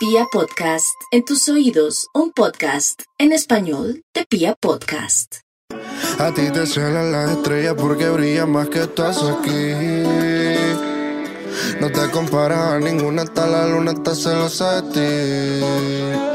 Pia Podcast, en tus oídos, un podcast en español de Pia Podcast. A ti te celan las estrellas porque brilla más que estás aquí. No te comparas a ninguna, hasta la luna está celosa de ti.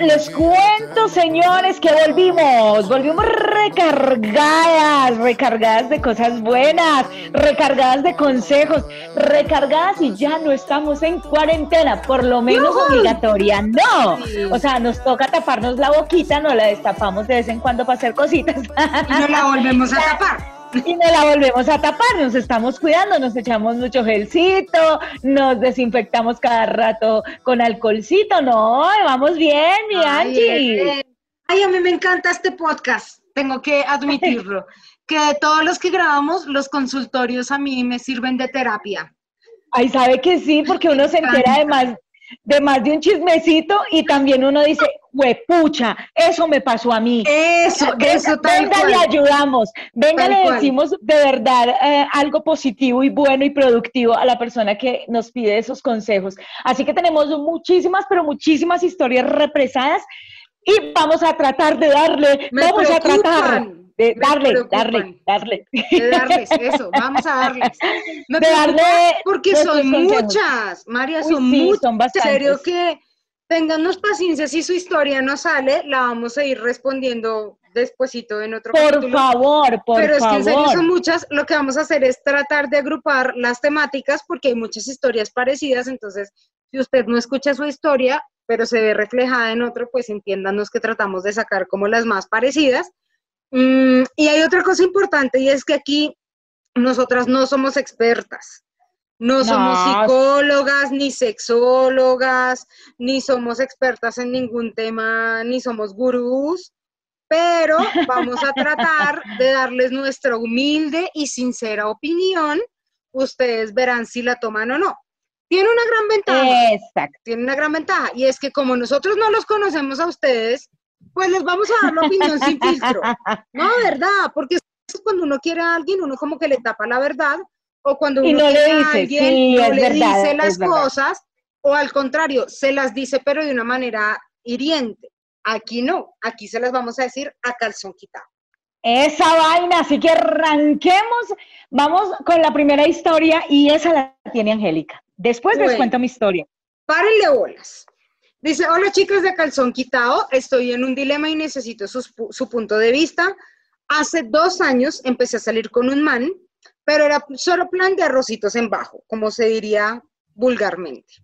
Les cuento, señores, que volvimos. Volvimos recargadas, recargadas de cosas buenas, recargadas de consejos, recargadas y ya no estamos en cuarentena, por lo menos obligatoria. No. O sea, nos toca taparnos la boquita, no la destapamos de vez en cuando para hacer cositas. Y no la volvemos a tapar y no la volvemos a tapar, nos estamos cuidando, nos echamos mucho gelcito, nos desinfectamos cada rato con alcoholcito, no, vamos bien, mi Angie. Eh, ay, a mí me encanta este podcast, tengo que admitirlo, que todos los que grabamos, los consultorios a mí me sirven de terapia. Ay, sabe que sí, porque uno se entera de más, de más de un chismecito y también uno dice, huepucha, eso me pasó a mí. Eso, eso tal Venga, le ayudamos. Venga, le decimos de verdad eh, algo positivo y bueno y productivo a la persona que nos pide esos consejos. Así que tenemos muchísimas, pero muchísimas historias represadas y vamos a tratar de darle, vamos a tratar de darle, darle, darle. De darles, eso, vamos a darles. de darle porque son muchas, María, son muchas. Son bastantes. En serio que Ténganos paciencia, si su historia no sale, la vamos a ir respondiendo despuesito en otro Por favor, por Pero es que en serio son muchas, lo que vamos a hacer es tratar de agrupar las temáticas porque hay muchas historias parecidas, entonces si usted no escucha su historia, pero se ve reflejada en otro, pues entiéndanos que tratamos de sacar como las más parecidas. Mm, y hay otra cosa importante y es que aquí nosotras no somos expertas. No, somos psicólogas, ni sexólogas, ni somos expertas en ningún tema, ni somos gurús, pero vamos a tratar de darles nuestra humilde y sincera opinión. Ustedes verán si la toman o no. Tiene una gran ventaja. Exacto. Tiene una gran ventaja. Y es que como nosotros no los conocemos a ustedes, pues les vamos a dar la opinión sin filtro. No, ¿verdad? Porque cuando uno quiere a alguien, uno como que le tapa la verdad o cuando uno no le dice, a alguien no le dice las cosas, o al contrario, se las dice pero de una manera hiriente. Aquí no, aquí se las vamos a decir a calzón quitado. Esa vaina, así que arranquemos. Vamos con la primera historia y esa la tiene Angélica. Después les cuento mi historia. Párenle bolas. Dice, hola chicos de Calzón Quitado, estoy en un dilema y necesito su, su punto de vista. Hace dos años empecé a salir con un man pero era solo plan de arrocitos en bajo, como se diría vulgarmente.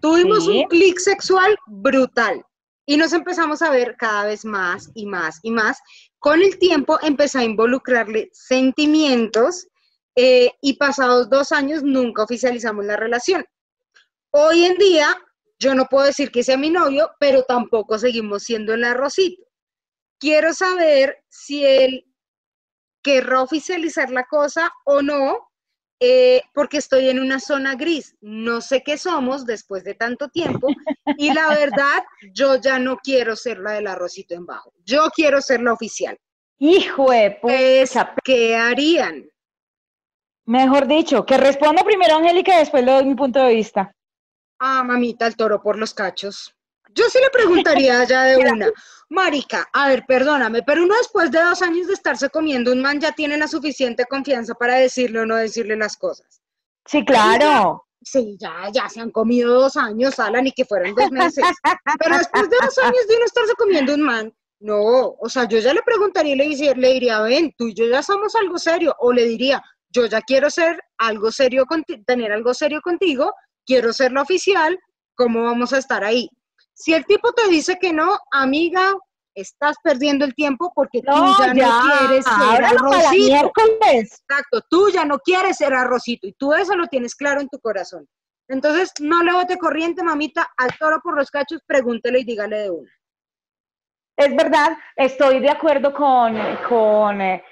Tuvimos un clic sexual brutal y nos empezamos a ver cada vez más y más y más. Con el tiempo empecé a involucrarle sentimientos eh, y pasados dos años nunca oficializamos la relación. Hoy en día yo no puedo decir que sea mi novio, pero tampoco seguimos siendo el arrocito. Quiero saber si él querrá oficializar la cosa o no, eh, porque estoy en una zona gris. No sé qué somos después de tanto tiempo y la verdad, yo ya no quiero ser la del arrocito en bajo. Yo quiero ser la oficial. Hijo de pucha. ¿Qué harían? Mejor dicho, que responda primero Angélica y después le doy mi punto de vista. Ah, mamita, el toro por los cachos. Yo sí le preguntaría ya de una. Marica, a ver, perdóname, pero uno después de dos años de estarse comiendo un man ya tiene la suficiente confianza para decirle o no decirle las cosas. Sí, claro. Sí, ya, ya se han comido dos años, Alan, y que fueron dos meses. Pero después de dos años de uno estarse comiendo un man, no, o sea, yo ya le preguntaría y le, le diría, ven, tú y yo ya somos algo serio, o le diría, yo ya quiero ser algo serio, tener algo serio contigo, quiero ser lo oficial, ¿cómo vamos a estar ahí? Si el tipo te dice que no, amiga, estás perdiendo el tiempo porque tú ya, no quieres ser arrocito. Exacto, tú ya no quieres ser arrocito y tú eso lo tienes claro en tu corazón. Entonces, no le bote corriente, mamita, al toro por los cachos, pregúntele y dígale de una. Es verdad, estoy de acuerdo con, con eh,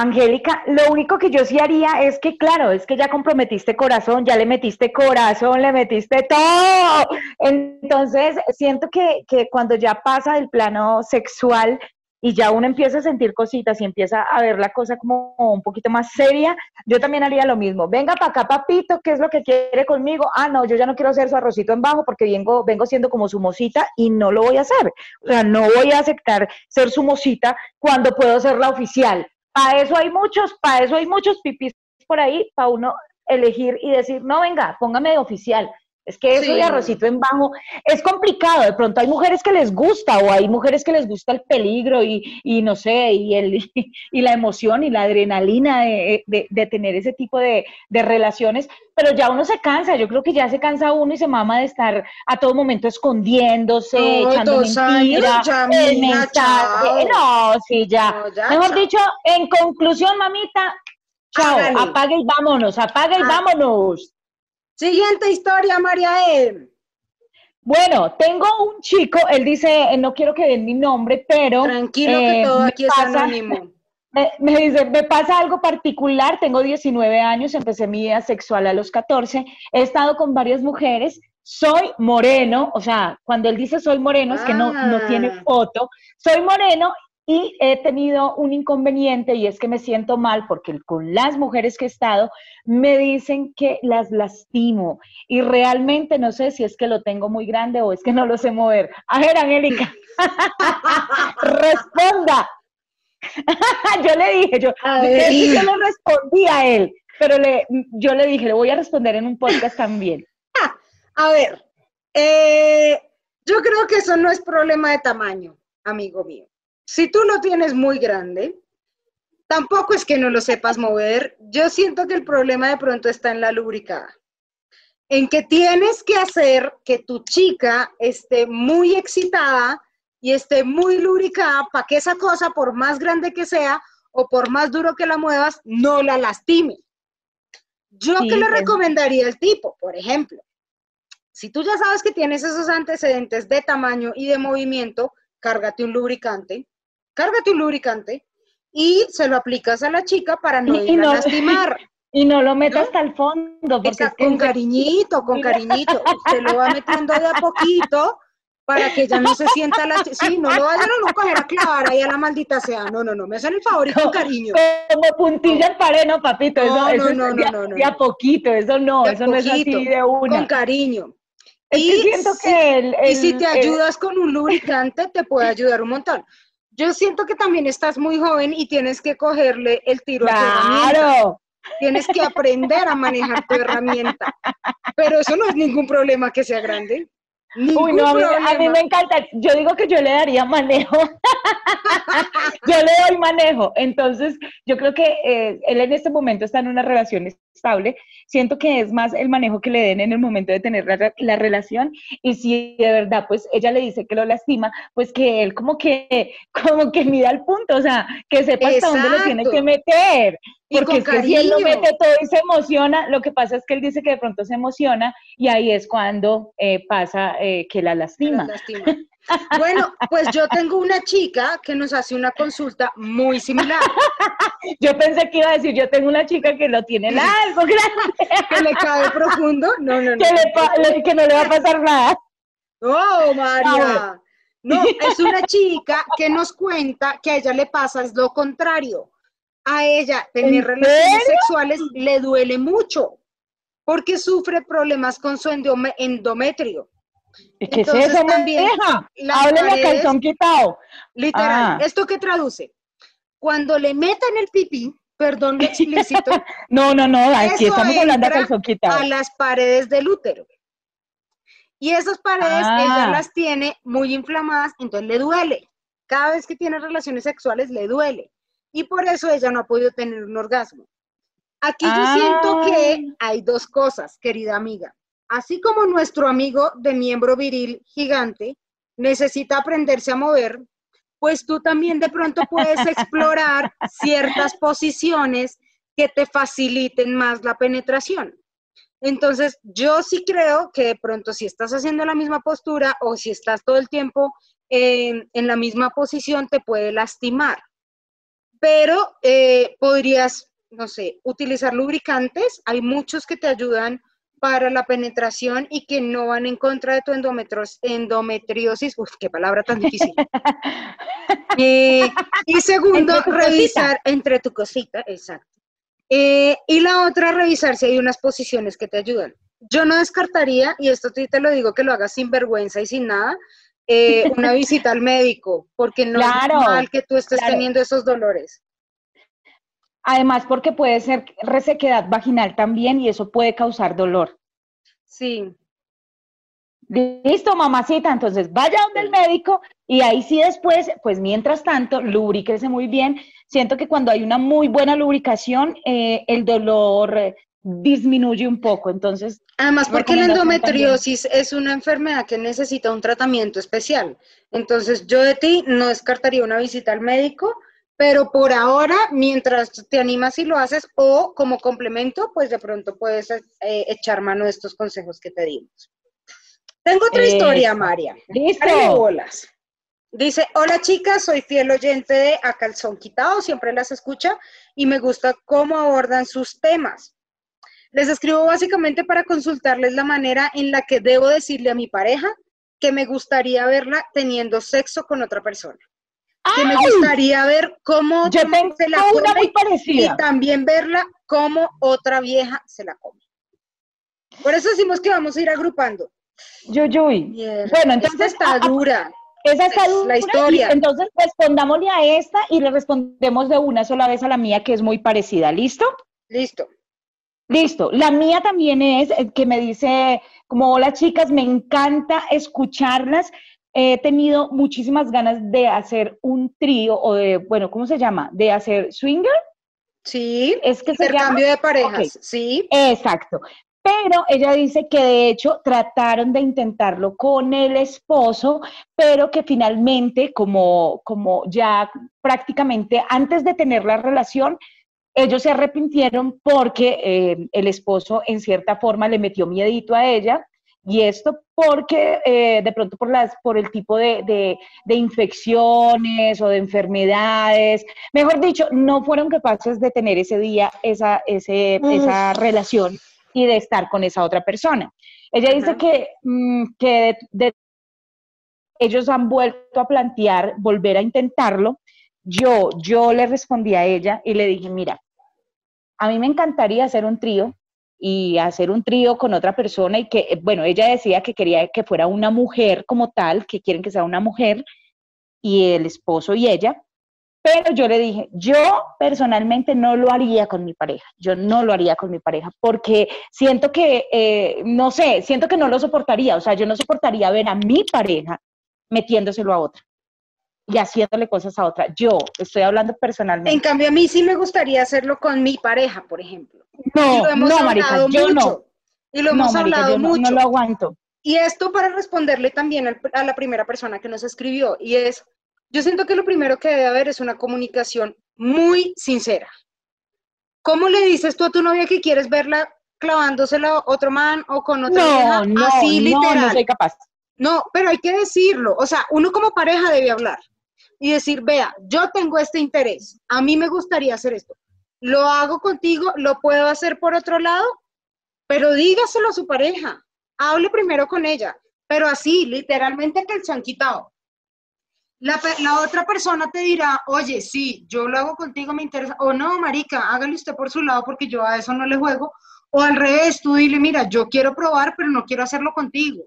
Angélica, lo único que yo sí haría es que, claro, es que ya comprometiste corazón, ya le metiste corazón, le metiste todo. Entonces, siento que, que cuando ya pasa del plano sexual, y ya uno empieza a sentir cositas y empieza a ver la cosa como un poquito más seria, yo también haría lo mismo. Venga para acá, papito, ¿qué es lo que quiere conmigo? Ah, no, yo ya no quiero hacer su arrocito en bajo porque vengo, vengo siendo como su mosita y no lo voy a hacer. O sea, no voy a aceptar ser su mosita cuando puedo ser la oficial. Para eso hay muchos, para eso hay muchos pipis por ahí, para uno elegir y decir, no, venga, póngame de oficial. Es que eso de arrocito en bajo es complicado. De pronto hay mujeres que les gusta o hay mujeres que les gusta el peligro y, y no sé, y, el, y la emoción y la adrenalina de, de, tener ese tipo de, de, relaciones, pero ya uno se cansa. Yo creo que ya se cansa uno y se mama de estar a todo momento escondiéndose, echando mentiras, el mensaje. No, sí, ya. Mejor dicho, en conclusión, mamita, chao, apague y vámonos, apague y ah. vámonos. Siguiente historia, María E. Bueno, tengo un chico, él dice, no quiero que den mi nombre, pero... Tranquilo que eh, todo aquí es anónimo. Me, dice, me pasa algo particular, tengo 19 años, empecé mi vida sexual a los 14, he estado con varias mujeres, soy moreno, o sea, cuando él dice soy moreno es que no, no tiene ah. foto, soy moreno y he tenido un inconveniente y es que me siento mal porque con las mujeres que he estado me dicen que las lastimo y realmente no sé si es que lo tengo muy grande o es que no lo sé mover. A ver, Angélica, responda. yo le dije, yo, yo le respondí a él, pero le, yo le dije, le voy a responder en un podcast también. a ver, eh, yo creo que eso no es problema de tamaño, amigo mío si tú lo tienes muy grande, tampoco es que no lo sepas mover. Yo siento que el problema de pronto está en la lubricada. En que tienes que hacer que tu chica esté muy excitada y esté muy lubricada para que esa cosa, por más grande que sea o por más duro que la muevas, no la lastime. Yo que le recomendaría al tipo, por ejemplo, si tú ya sabes que tienes esos antecedentes de tamaño y de movimiento, cárgate un lubricante, cárgate un lubricante y se lo aplicas a la chica para no, ir a lastimar. Y no lo metas hasta el fondo. Porque con cariñito, con cariñito. Se lo va metiendo de a poquito para que ya no se sienta la... Sí, no lo vayan a no coger a clavar ahí a la maldita sea. No, no, no, me hacen el favor y con cariño. Como puntilla en pared, no, papito. No, eso, no, no, no, no, de, a poquito, eso no, eso no es así de una. Con cariño. y, siento que y si te ayudas con un lubricante, te puede ayudar un montón. Yo siento que también estás muy joven y tienes que cogerle el tiro a tu herramienta. Tienes que aprender a manejar tu herramienta. Pero eso no es ningún problema que sea grande. Uy, no, a mí, me encanta. Yo digo que yo le daría manejo. yo le doy manejo. Entonces, yo creo que eh, él en este momento está en una relación estable. Siento que es más el manejo que le den en el momento de tener la, relación. Y si de verdad, pues ella le dice que lo lastima, pues que él como que, como que mida el punto, o sea, que sepa hasta dónde lo tiene que meter. Porque es que si él lo mete todo y se emociona, lo que pasa es que él dice que de pronto se emociona y ahí es cuando eh, pasa eh, que la lastima. Bueno, pues yo tengo una chica que nos hace una consulta muy similar. yo pensé que iba a decir, yo tengo una chica que lo tiene largo, grande. que le cae profundo. No, no, no. Que, no le va a pasar nada. No, María. No, es una chica que nos cuenta que a ella le pasa es lo contrario. A ella tener relaciones sexuales le duele mucho porque sufre problemas con su endometrio. ¿Qué es eso, también, Hábleme a calzón quitado. Literal. Ah. ¿Esto qué traduce? Cuando le metan el pipí, perdón lo explícito. no, no, no, aquí estamos hablando de calzón quitado. A las paredes del útero. Y esas paredes ella ah. las tiene muy inflamadas, entonces le duele. Cada vez que tiene relaciones sexuales le duele. Y por eso ella no ha podido tener un orgasmo. Aquí yo siento que ah. hay dos cosas, querida amiga así como nuestro amigo de miembro viril gigante necesita aprenderse a mover, pues tú también de pronto puedes explorar ciertas posiciones que te faciliten más la penetración. Entonces, yo sí creo que de pronto si estás haciendo la misma postura o si estás todo el tiempo en, la misma posición, te puede lastimar. Pero eh, podrías, no sé, utilizar lubricantes. Hay muchos que te ayudan para la penetración y que no van en contra de tu endometriosis. Uf, qué palabra tan difícil. Eh, y segundo, Entre tu cosita. revisar entre tu cosita, exacto. Eh, y la otra, revisar si hay unas posiciones que te ayudan. Yo no descartaría, y esto te lo digo que lo hagas sin vergüenza y sin nada, eh, una visita al médico, porque no Claro, es normal que tú estés claro. teniendo esos dolores. Además, porque puede ser resequedad vaginal también y eso puede causar dolor. Sí, Listo, mamacita, entonces vaya donde el médico y ahí sí después, pues mientras tanto, lubríquese muy bien. Siento que cuando hay una muy buena lubricación, eh, el dolor eh, disminuye un poco. Entonces, Además, porque la endometriosis es una enfermedad que necesita un tratamiento especial. Entonces, yo de ti no descartaría una visita al médico, pero por ahora, mientras te animas y lo haces, o como complemento, pues de pronto puedes eh, echar mano de estos consejos que te dimos. Tengo otra historia. María. listo. Párale bolas. Dice, hola chicas, soy fiel oyente de A Calzón Quitado, siempre las escucha y me gusta cómo abordan sus temas. Les escribo básicamente para consultarles la manera en la que debo decirle a mi pareja que me gustaría verla teniendo sexo con otra persona. Que me gustaría ver cómo Yo tengo se la una come muy parecida. y también verla cómo otra vieja se la come. Por eso decimos que vamos a ir agrupando. Yuyuy. Mierda, Bueno, esta entonces, está dura. Esa está Es la dura, y historia. entonces respondámosle a esta y le respondemos de una sola vez a la mía, que es muy parecida. ¿Listo? Listo. Listo. La mía también es eh, que me dice, como hola chicas, me encanta escucharlas. He tenido muchísimas ganas de hacer un trío o de, bueno, ¿cómo se llama? De hacer swinger. Sí. Es que se llama. Intercambio de parejas. Sí. Exacto. Pero ella dice que de hecho trataron de intentarlo con el esposo, pero que finalmente, como, como ya prácticamente antes de tener la relación, ellos se arrepintieron porque eh, el esposo en cierta forma le metió miedito a ella. Y esto porque eh, de pronto por, las, por el tipo de, de, de infecciones o de enfermedades, mejor dicho, no fueron capaces de tener ese día esa, ese, esa relación y de estar con esa otra persona. Ella dice que, mm, que de- ellos han vuelto a plantear volver a intentarlo. Yo, yo le respondí a ella y le dije, mira, a mí me encantaría hacer un trío y hacer un trío con otra persona y que, eh, bueno, ella decía que quería que fuera una mujer como tal, que quieren que sea una mujer y el esposo y ella, pero yo le dije, yo personalmente no lo haría con mi pareja, yo no lo haría con mi pareja, porque siento que, eh, no sé, siento que no lo soportaría, o sea, yo no soportaría ver a mi pareja metiéndoselo a otra y haciéndole cosas a otra. Yo estoy hablando En personalmente. cambio, a mí sí me gustaría hacerlo con mi pareja, por ejemplo. No, no, marica, yo mucho. no. Y lo No, hemos marica, hablado yo no, mucho. no lo aguanto. Y esto para responderle también a la primera persona que nos escribió, y es, yo siento que lo primero que debe haber es una comunicación muy sincera. ¿Cómo le dices tú a tu novia que quieres verla clavándosela a otro man o con otra No, vieja? no, Así no, literal. no soy capaz. No, pero hay que decirlo. O sea, uno como pareja debe hablar y decir, vea, yo tengo este interés, a mí me gustaría hacer esto. Lo hago contigo, lo puedo hacer por otro lado, pero dígaselo a su pareja. Hable primero con ella, pero así, literalmente que se han quitado. La, la otra persona te dirá, oye, sí, yo lo hago contigo, me interesa. O no, marica, hágale usted por su lado porque yo a eso no le juego. O al revés, tú dile, mira, yo quiero probar, pero no quiero hacerlo contigo.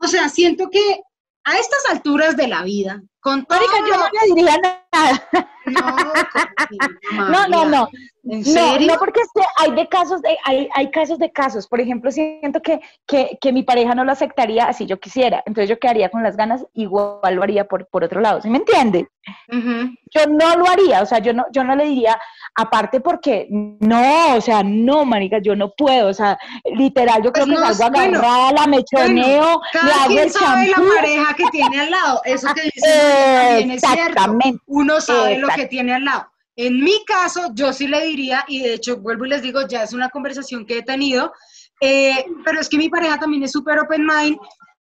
O sea, siento que a estas alturas de la vida, con todo... Marica, yo no le diría nada. No, No, no, no. ¿En No, serio? no, porque es que hay de casos de, hay, hay casos de casos. Por ejemplo, siento que, que, que mi pareja no lo aceptaría así yo quisiera. Entonces yo quedaría con las ganas, igual lo haría por, por otro lado. ¿Sí me entiende? Yo no lo haría, o sea, yo no, yo no le diría, aparte porque no, o sea, no, marica, yo no puedo, o sea, literal, yo Pues creo que no, salgo bueno, agarrada, la mechoneo, le Cada hago el sabe la pareja que tiene al lado. Eso que dice es. Exactamente. Uno sabe lo Exacto. Que tiene al lado. En mi caso, yo sí le diría, y de hecho vuelvo y les digo, ya es una conversación que he tenido, eh, pero es que mi pareja también es súper open mind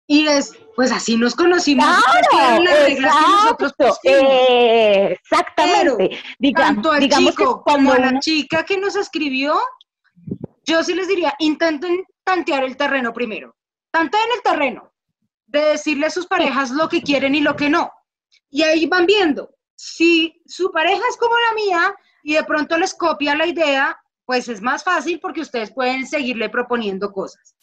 y es, pues así nos conocimos. fueron las reglas que nosotros pusimos. eh, exactamente. Diga- Tanto al digamos chico que como a la uno- chica que nos escribió, yo sí les diría, intenten tantear el terreno primero. Tanteen el terreno de decirle a sus parejas lo que quieren y lo que no. Y ahí van viendo. Si su pareja es como la mía y de pronto les copia la idea, pues es más fácil porque ustedes pueden seguirle proponiendo cosas.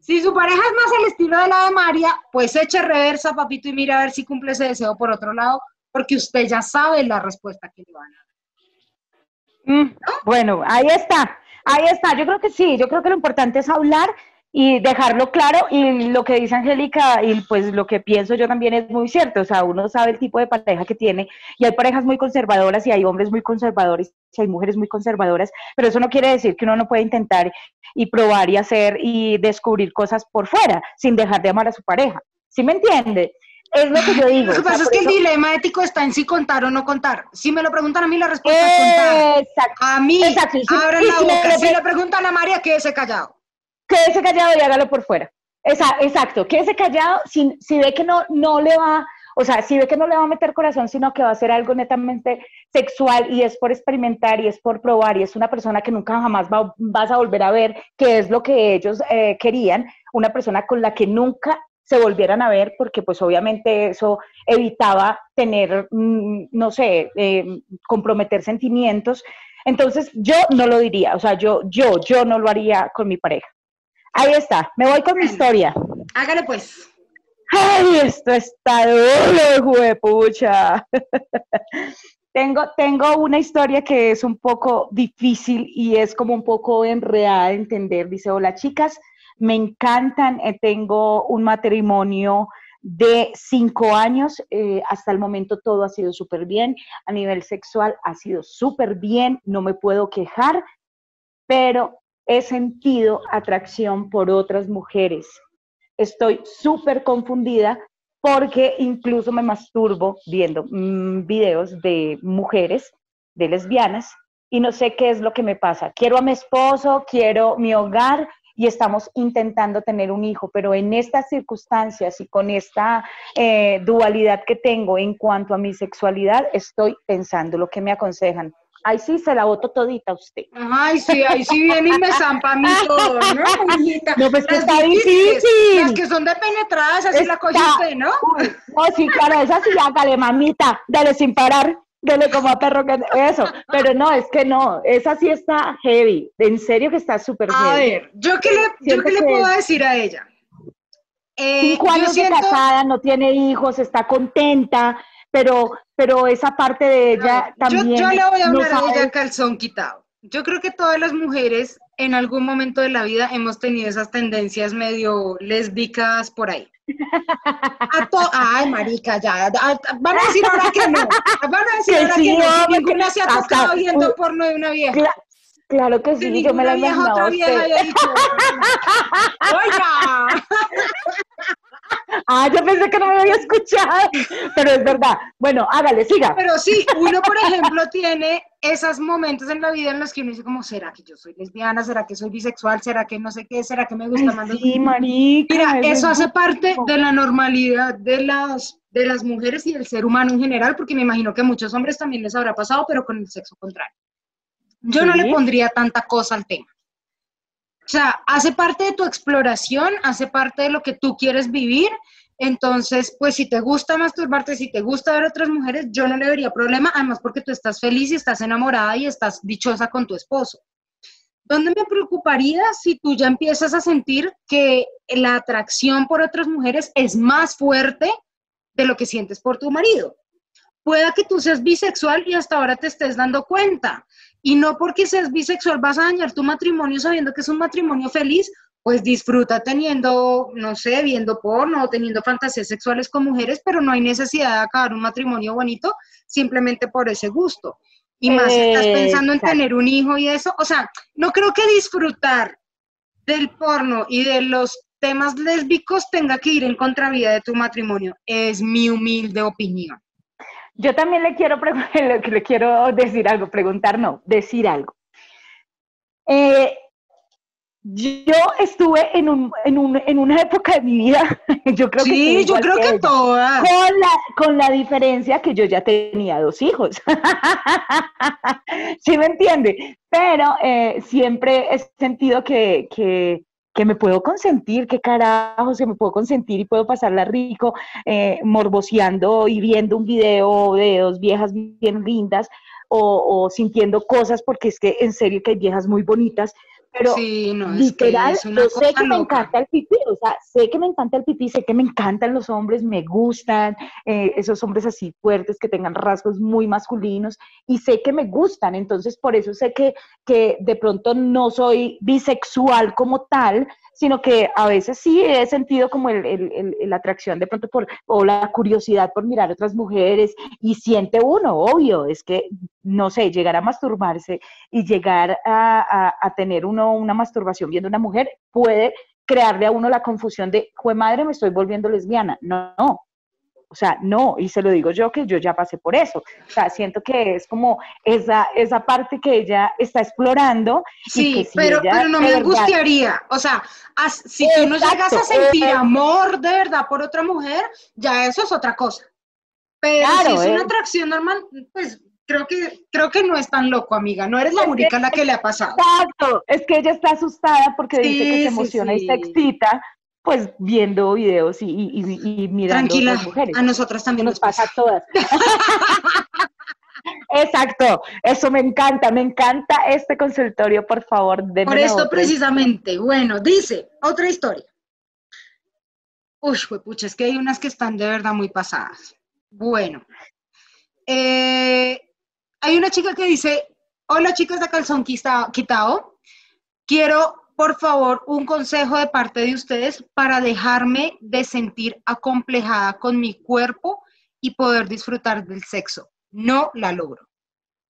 Si su pareja es más al estilo de la de María, pues eche reversa, papito, y mira a ver si cumple ese deseo por otro lado, porque usted ya sabe la respuesta que le van a dar. Mm, bueno, ahí está, ahí está. Yo creo que sí, yo creo que lo importante es hablar y dejarlo claro y lo que dice Angélica y pues lo que pienso yo también es muy cierto, o sea, uno sabe el tipo de pareja que tiene y hay parejas muy conservadoras y hay hombres muy conservadores y hay mujeres muy conservadoras, pero eso no quiere decir que uno no puede intentar y probar y hacer y descubrir cosas por fuera sin dejar de amar a su pareja, ¿sí me entiende? Es lo que yo digo. Lo que pasa es que el dilema ético está en si contar o no contar. Si me lo preguntan a mí, la respuesta es contar. Exacto. A mí, exacto. abran la boca. Si le preguntan a María, quédese callado quédese callado y hágalo por fuera. exacto, quédese callado si, ve que no, no le va, o sea, si ve que no le va a meter corazón, sino que va a ser algo netamente sexual y es por experimentar y es por probar y es una persona que nunca jamás vas a volver a ver qué es lo que ellos eh, querían, una persona con la que nunca se volvieran a ver porque pues obviamente eso evitaba tener, mm, no sé, eh, comprometer sentimientos. Entonces yo no lo diría, o sea, yo, yo, yo no lo haría con mi pareja. Ahí está, me voy con mi historia. Hágale pues. Ay, esto está duro, pucha. tengo, tengo una historia que es un poco difícil y es como un poco enredada de entender. Dice, hola chicas, me encantan, eh, tengo un matrimonio de cinco años, eh, hasta el momento todo ha sido súper bien, a nivel sexual ha sido súper bien, no me puedo quejar, pero he sentido atracción por otras mujeres. Estoy súper confundida porque incluso me masturbo viendo mm, videos de mujeres, de lesbianas, y no sé qué es lo que me pasa. Quiero a mi esposo, quiero mi hogar y estamos intentando tener un hijo, pero en estas circunstancias y con esta eh, dualidad que tengo en cuanto a mi sexualidad, estoy pensando lo que me aconsejan. Ahí sí se la voto todita a usted. Ay, sí, ahí sí viene y me zampa a mí todo, ¿no, No, pues que está difícil. Las que son de penetradas, así la coge usted, ¿no? no, sí, claro, esa sí, hágale, mamita, dale sin parar, dale como a perro que... Eso, pero no, es que no, esa sí está heavy, en serio que está súper heavy. A ver, ¿yo qué le, yo qué le puedo decir a ella? Eh, Cinco años de casada, no tiene hijos, está contenta, pero, pero esa parte de ella también. Yo, le voy a hablar a ella calzón quitado. Yo creo que todas las mujeres en algún momento de la vida hemos tenido esas tendencias medio lésbicas por ahí. Ay, marica, ya. Van a decir ahora que no. Van a decir ahora que no. Si ninguna se ha tocado viendo porno de una vieja. Claro que sí, yo me la imaginado. Otra vieja Oiga. Ah, yo pensé que no me había escuchado, pero es verdad. Bueno, hágale, siga. Pero sí, uno, por ejemplo, tiene esos momentos en la vida en los que uno dice como, ¿será que yo soy lesbiana? ¿Será que soy bisexual? ¿Será que no sé qué? ¿Será que me gusta más? Sí, marica. Mira, eso hace parte de la normalidad de las, de las mujeres y del ser humano en general, porque me imagino que a muchos hombres también les habrá pasado, pero con el sexo contrario. Yo no le pondría tanta cosa al tema. O sea, hace parte de tu exploración, hace parte de lo que tú quieres vivir. Entonces, pues si te gusta masturbarte, si te gusta ver a otras mujeres, yo no le vería problema, además porque tú estás feliz y estás enamorada y estás dichosa con tu esposo. ¿Dónde me preocuparía si tú ya empiezas a sentir que la atracción por otras mujeres es más fuerte de lo que sientes por tu marido? Pueda que tú seas bisexual y hasta ahora te estés dando cuenta. Y no porque seas bisexual vas a dañar tu matrimonio sabiendo que es un matrimonio feliz, pues disfruta teniendo, no sé, viendo porno o teniendo fantasías sexuales con mujeres, pero no hay necesidad de acabar un matrimonio bonito simplemente por ese gusto. Y más si estás pensando en tener un hijo y eso, o sea, no creo que disfrutar del porno y de los temas lésbicos tenga que ir en contravía de tu matrimonio, es mi humilde opinión. Yo también le quiero, le quiero decir algo, preguntar no, decir algo. Eh, yo estuve en, un, en, un, en, una época de mi vida, yo creo sí, que... Sí, yo creo que, todas. Con la, con la diferencia que yo ya tenía dos hijos. ¿Sí me entiende? Pero eh, siempre he sentido que, que, que, me puedo consentir, qué carajo, se me puedo consentir y puedo pasarla rico, eh, morboseando y viendo un video de dos viejas bien lindas. O, o sintiendo cosas, porque es que en serio que hay viejas muy bonitas, pero sí, no, literal, es que yo sé que me encanta el pipí, o sea, sé que me encanta el pipí, sé que me encantan los hombres, me gustan eh, esos hombres así fuertes que tengan rasgos muy masculinos y sé que me gustan, entonces por eso sé que, que de pronto no soy bisexual como tal, sino que a veces sí he sentido como el, el, la atracción de pronto por, o la curiosidad por mirar otras mujeres y siente uno, obvio, es que, no sé, llegar a masturbarse y llegar a, a, a tener uno una masturbación viendo una mujer puede crearle a uno la confusión de, jue madre, me estoy volviendo lesbiana. No, no, o sea, no, y se lo digo yo que yo ya pasé por eso. O sea, siento que es como esa, esa parte que ella está explorando. Sí, pero, pero no me angustiaría. O sea, si tú no llegas a sentir eh, amor de verdad por otra mujer, ya eso es otra cosa. Pero si es una eh. atracción normal, pues creo que, creo que no es tan loco, amiga. No eres la única a la que le ha pasado. Exacto, es que ella está asustada porque dice que se emociona y se excita pues viendo videos y, y, y mirando Tranquila, a mujeres. A nosotras también nos, pasa a todas. Exacto, eso me encanta, me encanta este consultorio, por favor. Por esto precisamente, bueno, dice, otra historia. Uy, pucha, es que hay unas que están de verdad muy pasadas. Bueno, eh, hay una chica que dice, hola chicas de calzón quitado, quiero por favor, un consejo de parte de ustedes para dejarme de sentir acomplejada con mi cuerpo y poder disfrutar del sexo. No la logro.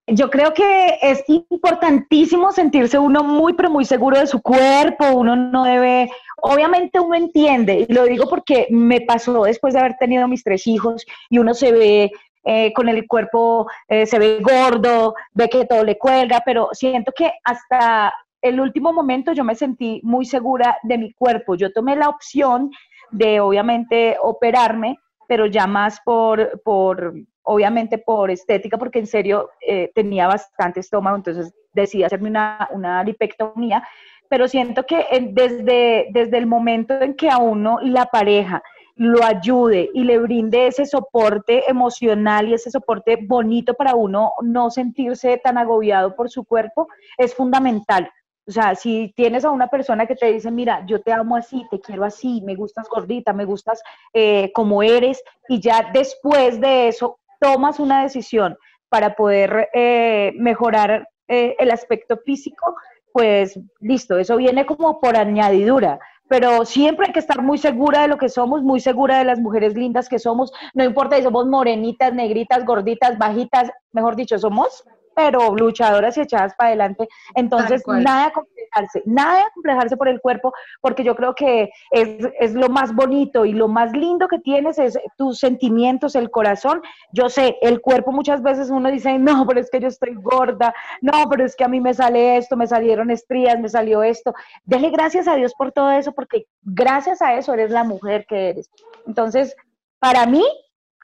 Yo creo que es importantísimo sentirse uno muy, pero muy seguro de su cuerpo. Uno no debe, obviamente uno entiende, y lo digo porque me pasó después de haber tenido mis tres hijos y uno se ve eh, con el cuerpo, eh, se ve gordo, ve que todo le cuelga, pero siento que hasta el último momento yo me sentí muy segura de mi cuerpo. Yo tomé la opción de obviamente operarme, pero ya más por, por obviamente por estética, porque en serio eh, tenía bastante estómago, entonces decidí hacerme una, una lipectomía, pero siento que desde, desde el momento en que a uno la pareja lo ayude y le brinde ese soporte emocional y ese soporte bonito para uno no sentirse tan agobiado por su cuerpo, es fundamental. O sea, si tienes a una persona que te dice, mira, yo te amo así, te quiero así, me gustas gordita, me gustas eh, como eres, y ya después de eso tomas una decisión para poder eh, mejorar eh, el aspecto físico, pues listo, eso viene como por añadidura. Pero siempre hay que estar muy segura de lo que somos, muy segura de las mujeres lindas que somos, no importa si somos morenitas, negritas, gorditas, bajitas, mejor dicho, somos pero luchadoras y echadas para adelante. Entonces, nada de complejarse, nada de complejarse por el cuerpo, porque yo creo que es, es, lo más bonito y lo más lindo que tienes es tus sentimientos, el corazón. Yo sé, el cuerpo muchas veces uno dice, no, pero es que yo estoy gorda, no, pero es que a mí me sale esto, me salieron estrías, me salió esto. Dele gracias a Dios por todo eso, porque gracias a eso eres la mujer que eres. Entonces, para mí,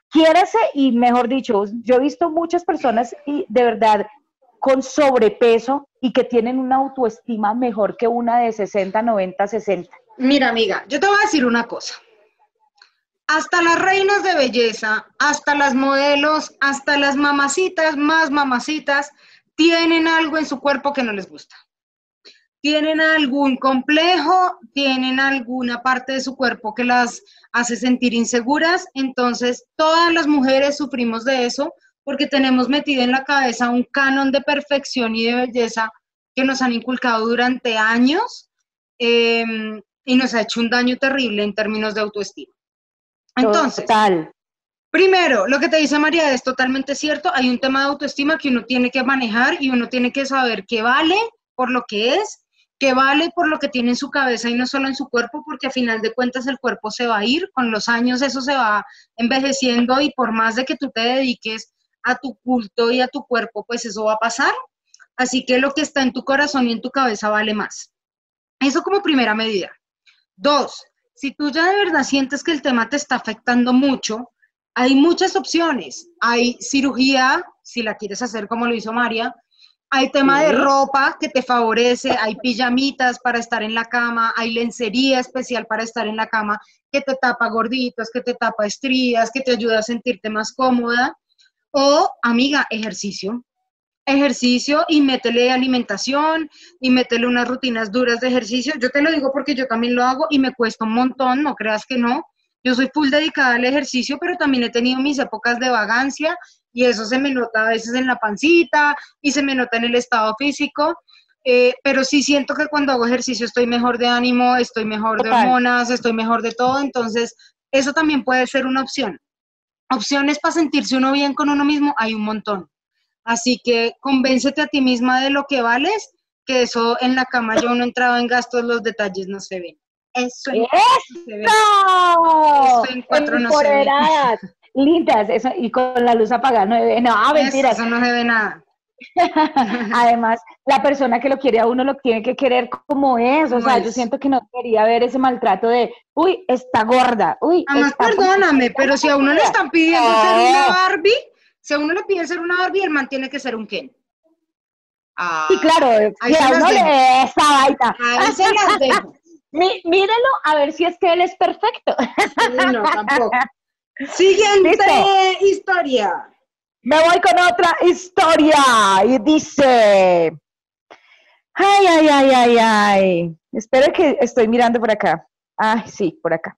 quiérese y mejor dicho, yo he visto muchas personas y de verdad con sobrepeso y que tienen una autoestima mejor que una de 60, 90, 60. Mira, amiga, yo te voy a decir una cosa. Hasta las reinas de belleza, hasta las modelos, hasta las mamacitas, más mamacitas, tienen algo en su cuerpo que no les gusta tienen algún complejo, tienen alguna parte de su cuerpo que las hace sentir inseguras, entonces todas las mujeres sufrimos de eso porque tenemos metido en la cabeza un canon de perfección y de belleza que nos han inculcado durante años em, y nos ha hecho un daño terrible en términos de autoestima. Entonces, primero, lo que te dice María es totalmente cierto, hay un tema de autoestima que uno tiene que manejar y uno tiene que saber qué vale por lo que es que vale por lo que tiene en su cabeza y no solo en su cuerpo, porque a final de cuentas el cuerpo se va a ir, con los años eso se va envejeciendo y por más de que tú te dediques a tu culto y a tu cuerpo, pues eso va a pasar. Así que lo que está en tu corazón y en tu cabeza vale más. Eso como primera medida. Dos, si tú ya de verdad sientes que el tema te está afectando mucho, hay muchas opciones. Hay cirugía, si la quieres hacer como lo hizo María. Hay tema de ropa que te favorece, hay pijamitas para estar en la cama, hay lencería especial para estar en la cama que te tapa gorditos, que te tapa estrías, que te ayuda a sentirte más cómoda. O, amiga, ejercicio. Ejercicio y métele alimentación y métele unas rutinas duras de ejercicio. Yo te lo digo porque yo también lo hago y me cuesta un montón, no creas que no. Yo soy full dedicada al ejercicio, pero también he tenido mis épocas de vagancia y eso se me nota a veces en la pancita y se me nota en el estado físico. Eh, pero sí siento que cuando hago ejercicio estoy mejor de ánimo, estoy mejor de hormonas, estoy mejor de todo, entonces eso también puede ser una opción. Opciones para sentirse uno bien con uno mismo hay un montón. Así que convéncete a ti misma de lo que vales, que eso en la cama yo no he entrado en gastos, los detalles no se ven. Eso, ¡Eso! en cuatro no se ve. Lindas, eso, y con la luz apagada no se ve. No, mentira. Eso, no se ve nada. Además, la persona que lo quiere a uno lo tiene que querer como es. O sea, yo siento que no debería haber ese maltrato de, uy, está gorda, uy. Además, perdóname, pero si a uno le están pidiendo ser una Barbie, si a uno le piden ser una Barbie, el man tiene que ser un Ken. Ah, sí, claro, y a uno le esa vaina. Ahí se las dejo. mírelo a ver si es que él es perfecto. no, tampoco. Siguiente historia. Me voy con otra historia y dice, ay, ay, ay, ay, ay. Espero que estoy mirando por acá. Ay, sí, por acá.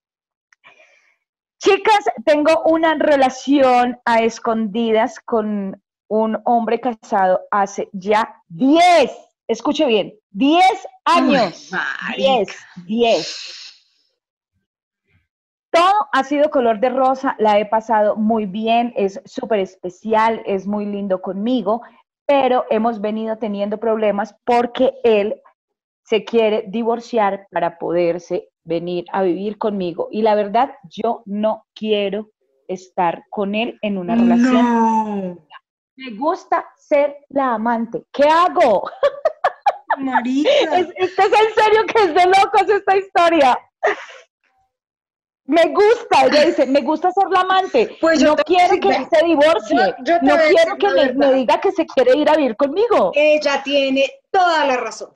Chicas, tengo una relación a escondidas con un hombre casado hace ya 10, escuche bien, 10 años. 10, 10. Todo ha sido color de rosa, la he pasado muy bien, es súper especial, es muy lindo conmigo, pero hemos venido teniendo problemas porque él se quiere divorciar para poderse venir a vivir conmigo. Y la verdad, yo no quiero estar con él en una relación. Me gusta ser la amante. ¿Qué hago? Marita. Es, es en serio que es de locos esta historia me gusta, ella dice, me gusta ser la amante, pues no quiero que se divorcie, no quiero que me, diga que se quiere ir a vivir conmigo. Ella tiene toda la razón.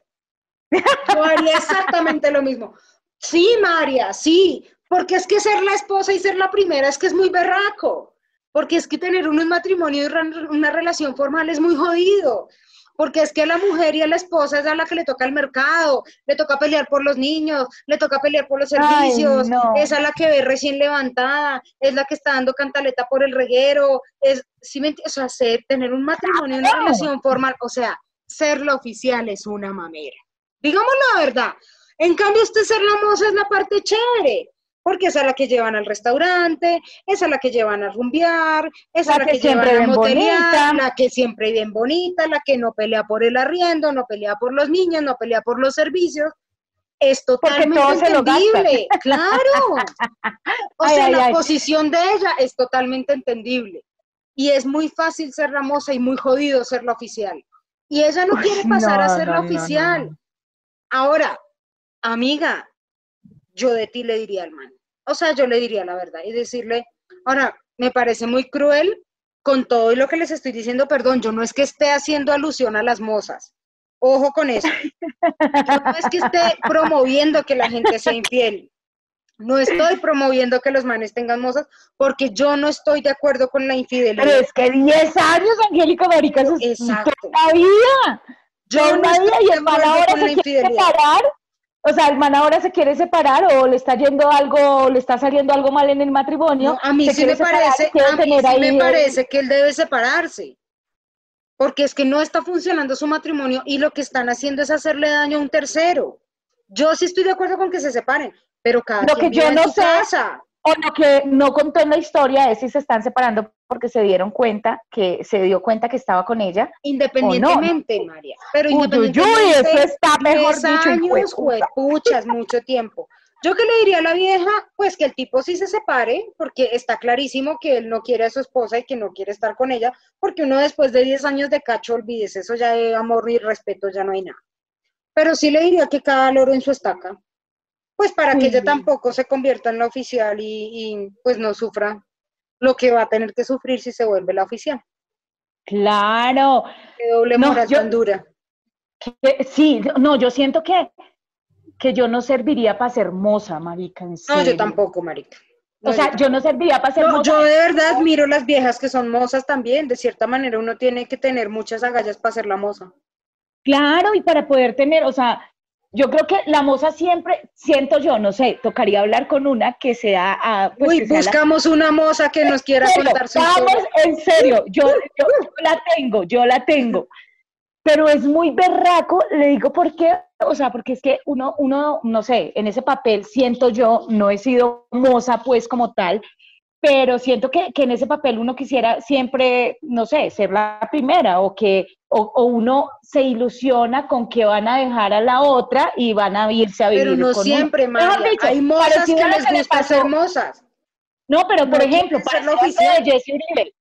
Yo haría exactamente lo mismo. Sí, María, sí, porque es que ser la esposa y ser la primera es que es muy berraco, porque es que tener un matrimonio y una relación formal es muy jodido porque es que a la mujer y a la esposa es a la que le toca el mercado, le toca pelear por los niños, le toca pelear por los servicios, es a la que ve recién levantada, es la que está dando cantaleta por el reguero, es, ¿sí o sea, ser, tener un matrimonio, una relación formal, o sea, ser la oficial es una mamera. Digamos la verdad. En cambio, usted ser la moza es la parte chévere porque es a la que llevan al restaurante, es a la que llevan a rumbear, es a la que, llevan a motelear, la que siempre bien bonita, la que no pelea por el arriendo, no pelea por los niños, no pelea por los servicios. Es totalmente entendible, claro. O sea, la posición de ella es totalmente entendible. Y es muy fácil ser la moza y muy jodido ser la oficial. Y ella no quiere pasar a ser la oficial. Ahora, amiga, yo de ti le diría al man. O sea, yo le diría la verdad y decirle, ahora, me parece muy cruel con todo lo que les estoy diciendo, perdón, yo no es que esté haciendo alusión a las mozas. Ojo con eso. Yo no es que esté promoviendo que la gente sea infiel. No estoy promoviendo que los manes tengan mozas porque yo no estoy de acuerdo con la infidelidad. Pero es que 10 años, Angélica Marica, eso es Exacto. vida. Yo no estoy y se quiere separar o sea, el man ahora se quiere separar o le está yendo algo, le está saliendo algo mal en el matrimonio. a mí sí me parece, a mí sí me parece que él debe separarse. Porque es que no está funcionando su matrimonio y lo que están haciendo es hacerle daño a un tercero. Yo sí estoy de acuerdo con que se separen, pero cada lo que yo no sé, o lo que no contó en la historia es si se están separando porque se dieron cuenta que se dio cuenta que estaba con ella. Independientemente, María. Pero independientemente. eso está mejor dicho. años, puchas, mucho tiempo. Yo que le diría a la vieja, pues que el tipo sí se separe, porque está clarísimo que él no quiere a su esposa y que no quiere estar con ella, porque uno después de 10 años de cacho, olvides, eso ya de amor y respeto ya no hay nada. pero sí le diría que cada loro en su estaca, pues para que ella tampoco se convierta en la oficial y, y, pues no sufra lo que va a tener que sufrir si se vuelve la oficial. Claro, Qué doble No, moral yo- tan dura. que- sí, no, yo siento que, que yo no serviría para ser moza, marica, No, serio. yo tampoco, marica. No, O sea, yo yo no serviría para ser No, moza. yo de verdad miro las viejas que son mozas también. De cierta manera, uno tiene que tener muchas agallas para ser la moza. Claro, y para poder tener, o sea, yo creo que la moza siempre, siento yo, no sé, tocaría hablar con una que sea, ah, pues, Uy, la- buscamos una moza que nos quiera serio, contar su vamos, historia. en serio, yo, yo, yo la tengo, yo la tengo. Pero es muy berraco, le digo por qué, o sea, porque es que uno, uno, no sé, en ese papel siento yo, no he sido moza pues como tal, pero siento que, que en ese papel uno quisiera siempre, no sé, ser la primera o que o, o uno se ilusiona con que van a dejar a la otra y van a irse a vivir Pero no con siempre, María. dicho, Hay mozas que les le gusta pasó- ser mozas. No, pero por no ejemplo, quieren ser para la oficial. de Jesse Uribe,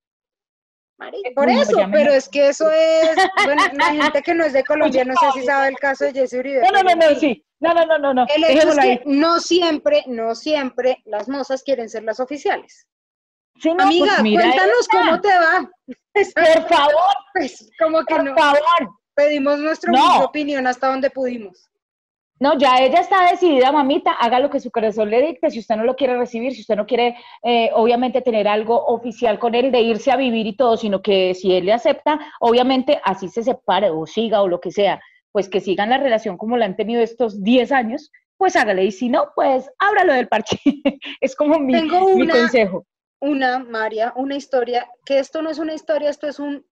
Marica, Por no, eso, pero es que eso es, bueno, la gente que no es de Colombia no sé si sabe el caso de Jesse Uribe. No, no, no, no, sí. No, no, no, no, no. El hecho es que no siempre, no siempre las mozas quieren ser las oficiales. Sí, no, Amiga, pues mira cuéntanos esta. cómo te va. Por favor, Pues, como que por no. favor. Pedimos nuestra No. opinión hasta donde pudimos. No, ya ella está decidida, mamita, haga lo que su corazón le dicte. Si usted no lo quiere recibir, si usted no quiere, eh, obviamente, tener algo oficial con él, de irse a vivir y todo, sino que si él le acepta, obviamente, así se separe o siga o lo que sea, pues que sigan la relación como la han tenido estos 10 años, pues hágale. Y si no, pues ábralo del parche. es como mi, Tengo mi una- consejo. Una, María, una historia, que esto no es una historia, esto es un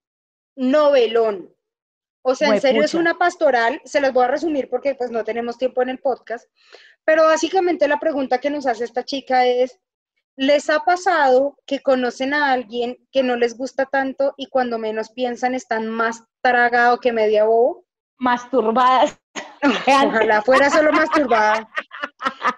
novelón. O sea, en serio es una pastoral, se las voy a resumir porque pues no tenemos tiempo en el podcast, pero básicamente la pregunta que nos hace esta chica es, ¿les ha pasado que conocen a alguien que no les gusta tanto y cuando menos piensan están más tragado que media bobo? Masturbadas. Ojalá fuera solo masturbada.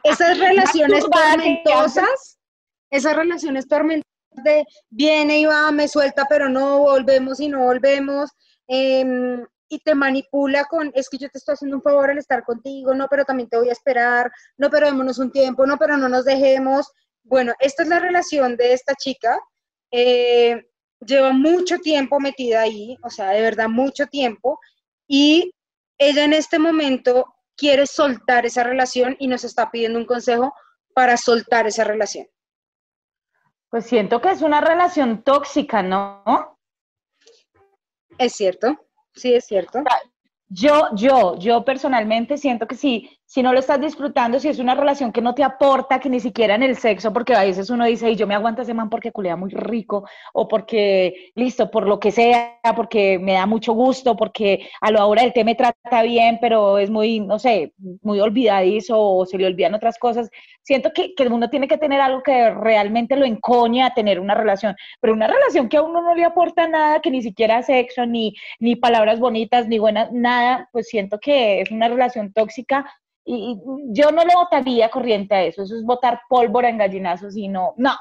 Esas relaciones tormentosas, esas relaciones tormentosas de viene y va, me suelta, pero no volvemos y no volvemos, em, y te manipula con, es que yo te estoy haciendo un favor al estar contigo, no, pero también te voy a esperar, no, pero démonos un tiempo, no, pero no nos dejemos. Bueno, esta es la relación de esta chica. eh, lleva mucho tiempo metida ahí, o sea, de verdad mucho tiempo, y ella en este momento quiere soltar esa relación y nos está pidiendo un consejo para soltar esa relación. Pues siento que es una relación tóxica, ¿no? ¿Es cierto? Sí, es cierto. Yo, yo, yo personalmente siento que si, si no lo estás disfrutando, si es una relación que no te aporta, que ni siquiera en el sexo, porque a veces uno dice, y yo me aguanto a ese man porque culea muy rico, o porque, listo, por lo que sea, porque me da mucho gusto, porque a la hora del té me trata bien, pero es muy, no sé, muy olvidadizo, o se le olvidan otras cosas. Siento que, que uno tiene que tener algo que realmente lo encoñe a tener una relación, pero una relación que a uno no le aporta nada, que ni siquiera sexo, ni, ni palabras bonitas, ni buenas, nada, pues siento que es una relación tóxica y, yo no le votaría corriente a eso, eso es votar pólvora en gallinazos y no, no,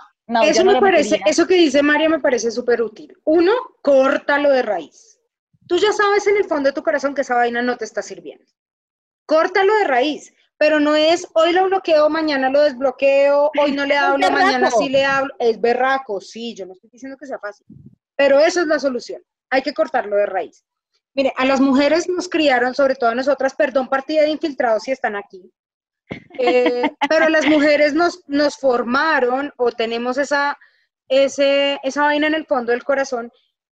eso no me parece, metería. eso que dice María me parece súper útil. Uno, córtalo de raíz. Tú ya sabes en el fondo de tu corazón que esa vaina no te está sirviendo. Córtalo de raíz, pero no es hoy lo bloqueo, mañana lo desbloqueo, hoy no le hablo, mañana sí le hablo. Es berraco, sí, yo no estoy diciendo que sea fácil, pero eso es la solución. Hay que cortarlo de raíz. Mire, a las mujeres nos criaron, sobre todo a nosotras, perdón, partida de infiltrados si están aquí, eh, pero las mujeres nos, nos formaron o tenemos esa, ese, esa vaina en el fondo del corazón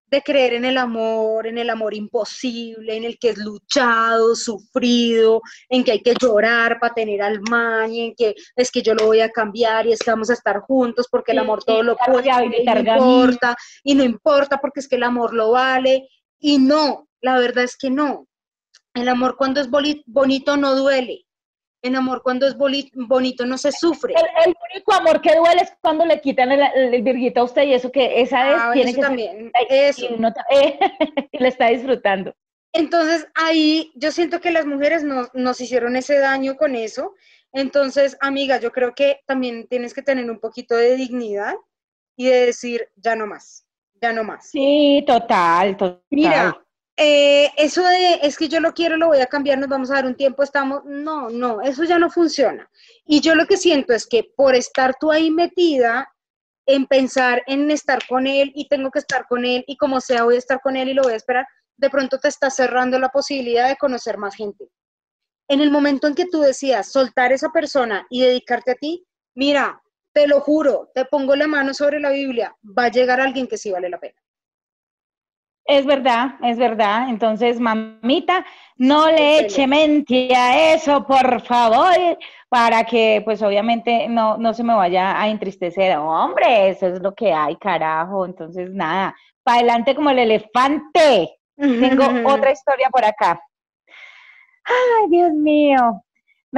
de creer en el amor, en el amor imposible, en el que es luchado, sufrido, en que hay que llorar para tener al man, y en que es que yo lo voy a cambiar y es que vamos a estar juntos porque el amor todo lo puede y no importa, y no importa porque es que el amor lo vale, y no, la verdad es que no. El amor cuando es bonito no duele. El amor cuando es bonito no se sufre. El, el único amor que duele es cuando le quitan el, el, el virguito a usted y eso que esa es, Ah, tiene eso que ser- también, Ay, eso. y uno ta- eh, y le está disfrutando. Entonces ahí yo siento que las mujeres nos, nos hicieron ese daño con eso. Entonces, amiga, yo creo que también tienes que tener un poquito de dignidad y de decir, ya no más, ya no más. Sí, total, total. Mira, eh, eso de es que yo lo quiero, lo voy a cambiar, nos vamos a dar un tiempo, estamos, no, no, eso ya no funciona. Y yo lo que siento es que por estar tú ahí metida en pensar en estar con él y tengo que estar con él y como sea voy a estar con él y lo voy a esperar, de pronto te está cerrando la posibilidad de conocer más gente. En el momento en que tú decías soltar esa persona y dedicarte a ti, mira, te lo juro, te pongo la mano sobre la Biblia, va a llegar alguien que sí vale la pena. Es verdad, es verdad. Entonces, mamita, no le eche mente a eso, por favor, para que, pues, obviamente no, no se me vaya a entristecer. Hombre, eso es lo que hay, carajo. Entonces, nada, para adelante como el elefante. Tengo otra historia por acá. Ay, Dios mío.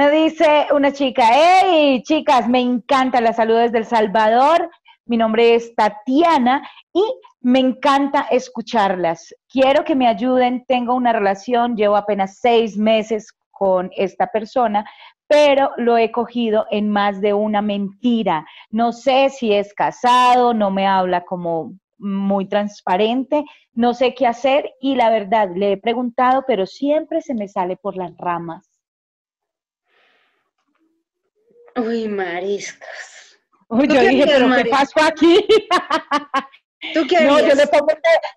Me dice una chica, hey, chicas, me encanta la salud desde El Salvador. Mi nombre es Tatiana y me encanta escucharlas. Quiero que me ayuden. Tengo una relación, llevo apenas seis meses con esta persona, pero lo he cogido en más de una mentira. No sé si es casado, no me habla como muy transparente, no sé qué hacer y la verdad le he preguntado, pero siempre se me sale por las ramas. Uy, mariscos. Uy, yo dije, pero ¿qué pasó aquí? ¿Tú qué No, yo le, pongo,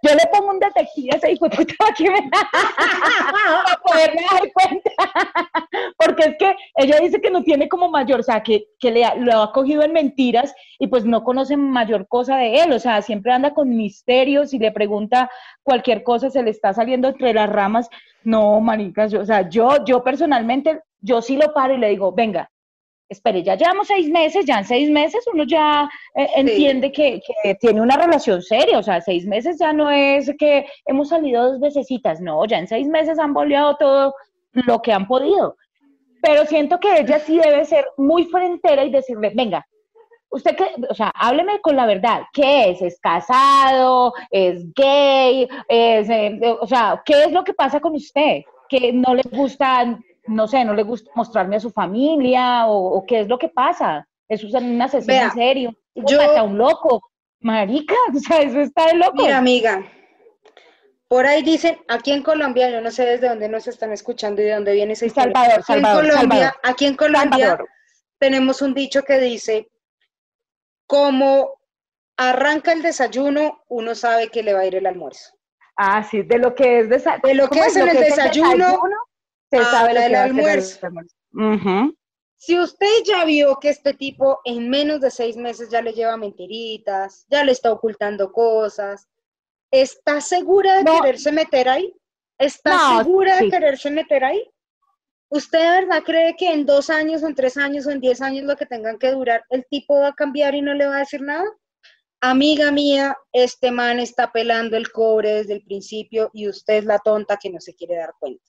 yo le pongo un detective a ese hijo de puta me... para poderme dar cuenta. Porque es que ella dice que no tiene como mayor, o sea, que, que le lo ha cogido en mentiras y pues no conoce mayor cosa de él. O sea, siempre anda con misterios y le pregunta cualquier cosa, se le está saliendo entre las ramas. No, maricas, o sea, yo, yo personalmente, yo sí lo paro y le digo, venga, espere, ya llevamos seis meses, ya en seis meses uno ya eh, entiende que, tiene una relación seria, o sea, seis meses ya no es que hemos salido dos vecesitas, no, ya en seis meses han boleado todo lo que han podido. Pero siento que ella sí debe ser muy frentera y decirle, venga, usted que, o sea, hábleme con la verdad, ¿qué es? ¿Es casado? ¿Es gay? Es, eh, o sea, ¿qué es lo que pasa con usted? Que no le gusta no sé, no le gusta mostrarme a su familia o, qué es lo que pasa. Eso es una sesión en serio. Yo, está un loco. Marica, o sea, eso está de loco. Mira, amiga, por ahí dicen, aquí en Colombia, yo no sé desde dónde nos están escuchando y de dónde viene esa historia. Salvador, aquí Salvador, en Colombia, Salvador. Aquí en Colombia tenemos un dicho que dice, como arranca el desayuno, uno sabe que le va a ir el almuerzo. Ah, sí, de lo que es, de lo que es, en el desayuno se sabe el almuerzo. Si usted ya vio que este tipo en menos de seis meses ya le lleva mentiritas, ya le está ocultando cosas, ¿está segura de quererse meter ahí? ¿Está segura de quererse meter ahí? ¿Usted de verdad cree que en dos años, o en tres años, o en diez años, lo que tengan que durar, el tipo va a cambiar y no le va a decir nada? Amiga mía, este man está pelando el cobre desde el principio y usted es la tonta que no se quiere dar cuenta.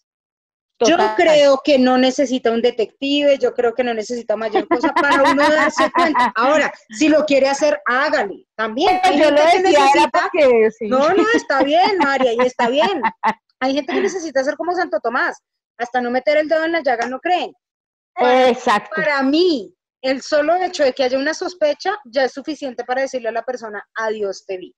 Yo creo que no necesita un detective, yo creo que no necesita mayor cosa para uno darse cuenta. Ahora, si lo quiere hacer, hágale. También. Hay gente que necesita... No, no, está bien, María, y está bien. Hay gente que necesita hacer como Santo Tomás, hasta no meter el dedo en la llaga, no creen. Exacto. Para mí, el solo hecho de que haya una sospecha ya es suficiente para decirle a la persona, adiós, te vi.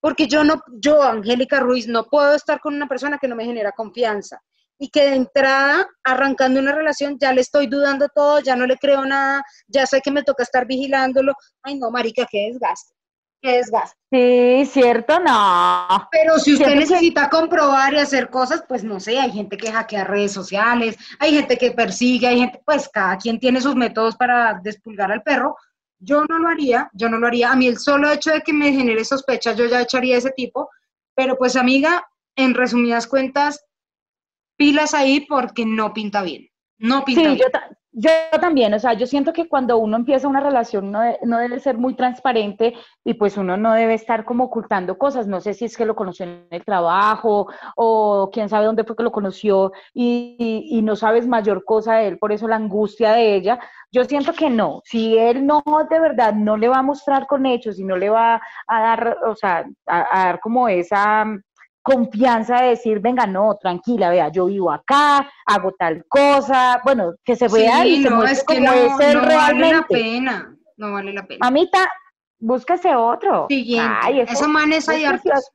Porque yo no, yo, Angélica Ruiz, no puedo estar con una persona que no me genera confianza y que de entrada, arrancando una relación, ya le estoy dudando todo, ya no le creo nada, ya sé que me toca estar vigilándolo. Ay, no, marica, qué desgaste. Qué desgaste. Sí, cierto, no. Pero si usted necesita comprobar y hacer cosas, pues no sé, hay gente que hackea redes sociales, hay gente que persigue, hay gente, pues cada quien tiene sus métodos para despulgar al perro. Yo no lo haría, yo no lo haría. A mí el solo hecho de que me genere sospechas, yo ya echaría ese tipo. Pero pues amiga, en resumidas cuentas, pilas ahí porque no pinta bien. No pinta sí, bien. Yo, yo, también, o sea, yo siento que cuando uno empieza una relación no, no, debe ser muy transparente y pues uno no debe estar como ocultando cosas. No sé si es que lo conoció en el trabajo o quién sabe dónde fue que lo conoció y, y, no sabes mayor cosa de él, por eso la angustia de ella. Yo siento que no, si él no de verdad no le va a mostrar con hechos y no le va a dar, o sea, a, a dar como esa confianza de decir, venga, no, tranquila, vea, yo vivo acá, hago tal cosa, bueno, que se vea y no, es que no, no vale la pena, no vale la pena. Mamita, búsquese otro. Siguiente, Ay, eso, esos manes hay hartos.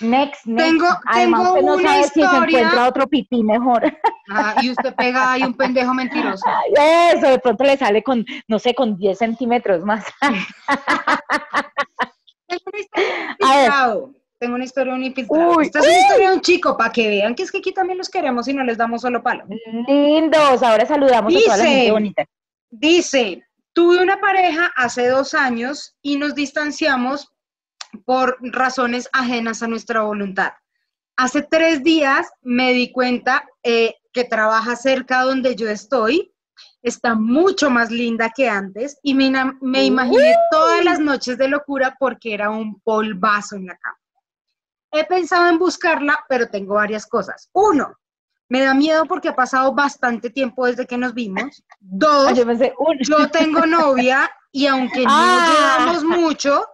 Next, next. Tengo- Además, tengo usted no una sabe si se encuentra otro pipí mejor. Ah, y usted pega ahí un pendejo mentiroso. Eso, de pronto le sale con, no sé, con 10 centímetros más. A ver. Tengo una historia de un infiltrado. Uy, Esta es una historia de un chico, para que vean que es que aquí también los queremos y no les damos solo palo. Lindos, ahora saludamos a toda la Dice- gente bonita. Dice, tuve una pareja hace dos años y nos distanciamos por razones ajenas a nuestra voluntad. Hace tres días me di cuenta eh, que trabaja cerca donde yo estoy, está mucho más linda que antes y me, me imaginé todas las noches de locura porque era un polvazo en la cama. He pensado en buscarla, pero tengo varias cosas. Uno, me da miedo porque ha pasado bastante tiempo desde que nos vimos. Dos, Ah, Yo pensé, uy, yo tengo novia y aunque no Ah. llevamos mucho,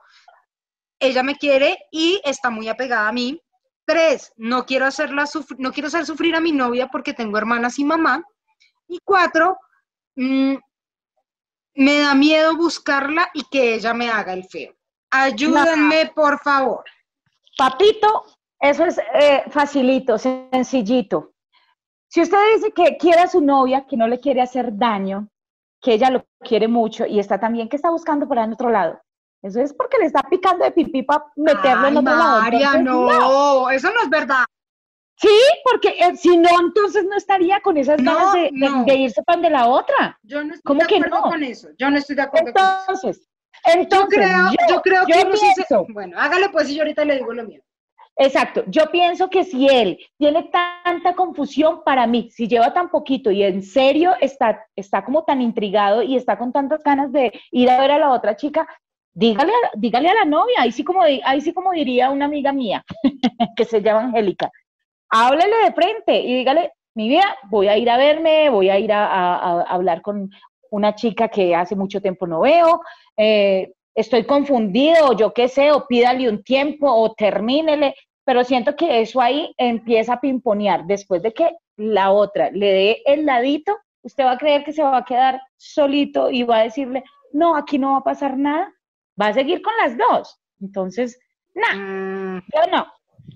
ella me quiere y está muy apegada a mí. Tres, no quiero hacerla no quiero hacer sufrir a mi novia porque tengo hermanas y mamá. Y cuatro, mm, me da miedo buscarla y que ella me haga el feo. Ayúdenme, por favor. Papito, eso es eh, facilito, sencillito. Si usted dice que quiere a su novia, que no le quiere hacer daño, que ella lo quiere mucho y está también que está buscando por ahí en otro lado, eso es porque le está picando de pipí para meterlo en otro lado. María, Entonces, no, eso no es verdad. Sí, porque eh, si no, entonces no estaría con esas No, ganas de, no. irse pan de la otra. Yo no estoy ¿Cómo de que acuerdo no? con eso. Yo no estoy de acuerdo con eso. Entonces, Yo creo, yo, creo que yo se- Bueno, hágale pues y yo ahorita le digo lo mío. Exacto, yo pienso que si él tiene tanta confusión para mí, si lleva tan poquito y en serio está, está como tan intrigado y está con tantas ganas de ir a ver a la otra chica, dígale, a- dígale a la novia, ahí sí como, ahí sí como diría una amiga mía que se llama Angélica, háblele de frente y dígale, mi vida, voy a ir a verme, voy a ir a, a- a hablar con una chica que hace mucho tiempo no veo, eh, estoy confundido, o yo qué sé, o pídale un tiempo, o termínele, pero siento que eso ahí empieza a pimponear. Después de que la otra le dé el ladito, usted va a creer que se va a quedar solito y va a decirle, no, aquí no va a pasar nada, va a seguir con las dos. Entonces, nah, Mm, yo no,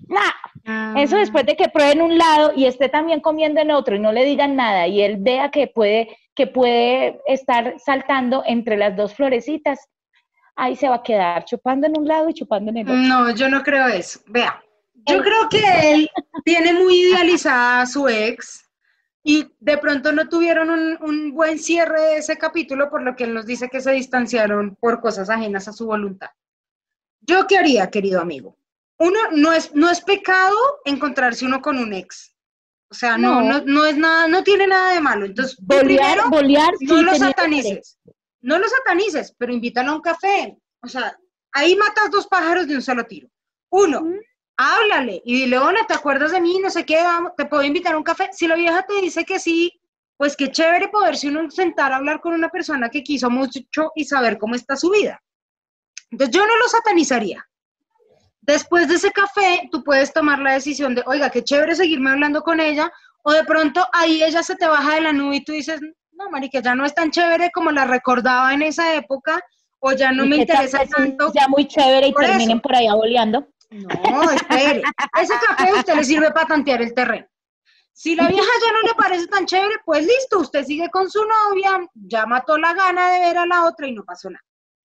nah. Eso después de que prueben un lado y esté también comiendo en otro y no le digan nada y él vea que puede, que puede estar saltando entre las dos florecitas, ahí se va a quedar chupando en un lado y chupando en el otro. No, yo no creo eso. Vea, yo creo que él tiene muy idealizada a su ex y de pronto no tuvieron un, un buen cierre de ese capítulo, por lo que él nos dice que se distanciaron por cosas ajenas a su voluntad. ¿Yo qué haría, querido amigo? Uno, no es, no es pecado encontrarse uno con un ex. O sea, no, No. no, no es nada, no tiene nada de malo. Entonces, Bolear, primero, bolear, sí, no lo satanices. No lo satanices, pero invítalo a un café. O sea, ahí matas dos pájaros de un solo tiro. Uno, háblale y dile, hola, ¿te acuerdas de mí? No sé qué, vamos, te puedo invitar a un café. Si la vieja te dice que sí, pues qué chévere poderse uno sentar a hablar con una persona que quiso mucho y saber cómo está su vida. Entonces yo no lo satanizaría. Después de ese café, tú puedes tomar la decisión de, oiga, qué chévere seguirme hablando con ella, o de pronto ahí ella se te baja de la nube y tú dices, no, marica, ya no es tan chévere como la recordaba en esa época, o ya no me interesa tanto. Ya muy chévere y Por terminen eso. por allá boleando. No, espere. Ese café a usted le sirve para tantear el terreno. Si la vieja ya no le parece tan chévere, pues listo, usted sigue con su novia, ya mató la gana de ver a la otra y no pasó nada.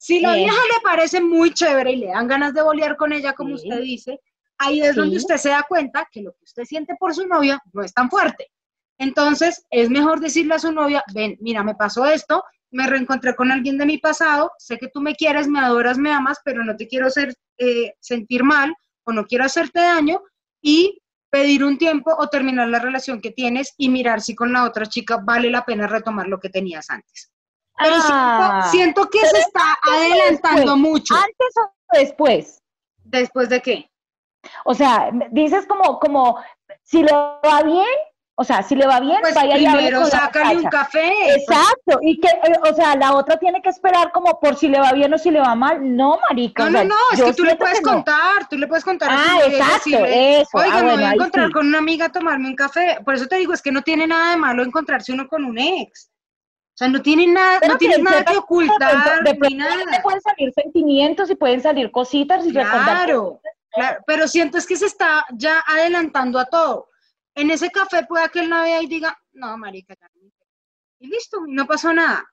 Si la vieja le parece muy chévere y le dan ganas de bolear con ella, como usted dice, ahí es donde usted se da cuenta que lo que usted siente por su novia no es tan fuerte. Entonces, es mejor decirle a su novia, ven, mira, me pasó esto, me reencontré con alguien de mi pasado, sé que tú me quieres, me adoras, me amas, pero no te quiero hacer eh, sentir mal o no quiero hacerte daño y pedir un tiempo o terminar la relación que tienes y mirar si con la otra chica vale la pena retomar lo que tenías antes. Pero Ah, siento, siento que se está adelantando mucho. ¿Antes o después? ¿Después de qué? O sea, dices como, como, si le va bien, o sea, si le va bien, Pues vaya primero la sácale un café. Exacto, y que, eh, o sea, la otra tiene que esperar como por si le va bien o si le va mal. No, marica. No, no, no, es que tú le puedes no. contar, tú le puedes contar a Ah, exacto, decirle, eso. Oiga, ah, me voy a encontrar sí. con una amiga a tomarme un café. Por eso te digo, es que no tiene nada de malo encontrarse uno con un ex. O sea, no tiene nada, Pero no tienes que nada que ocultar de ni nada. pueden salir sentimientos y pueden salir cositas y Claro. Claro, pero siento es que se está ya adelantando a todo. En ese café puede que él no vea y diga, no, marica, ya no". y listo, no pasó nada.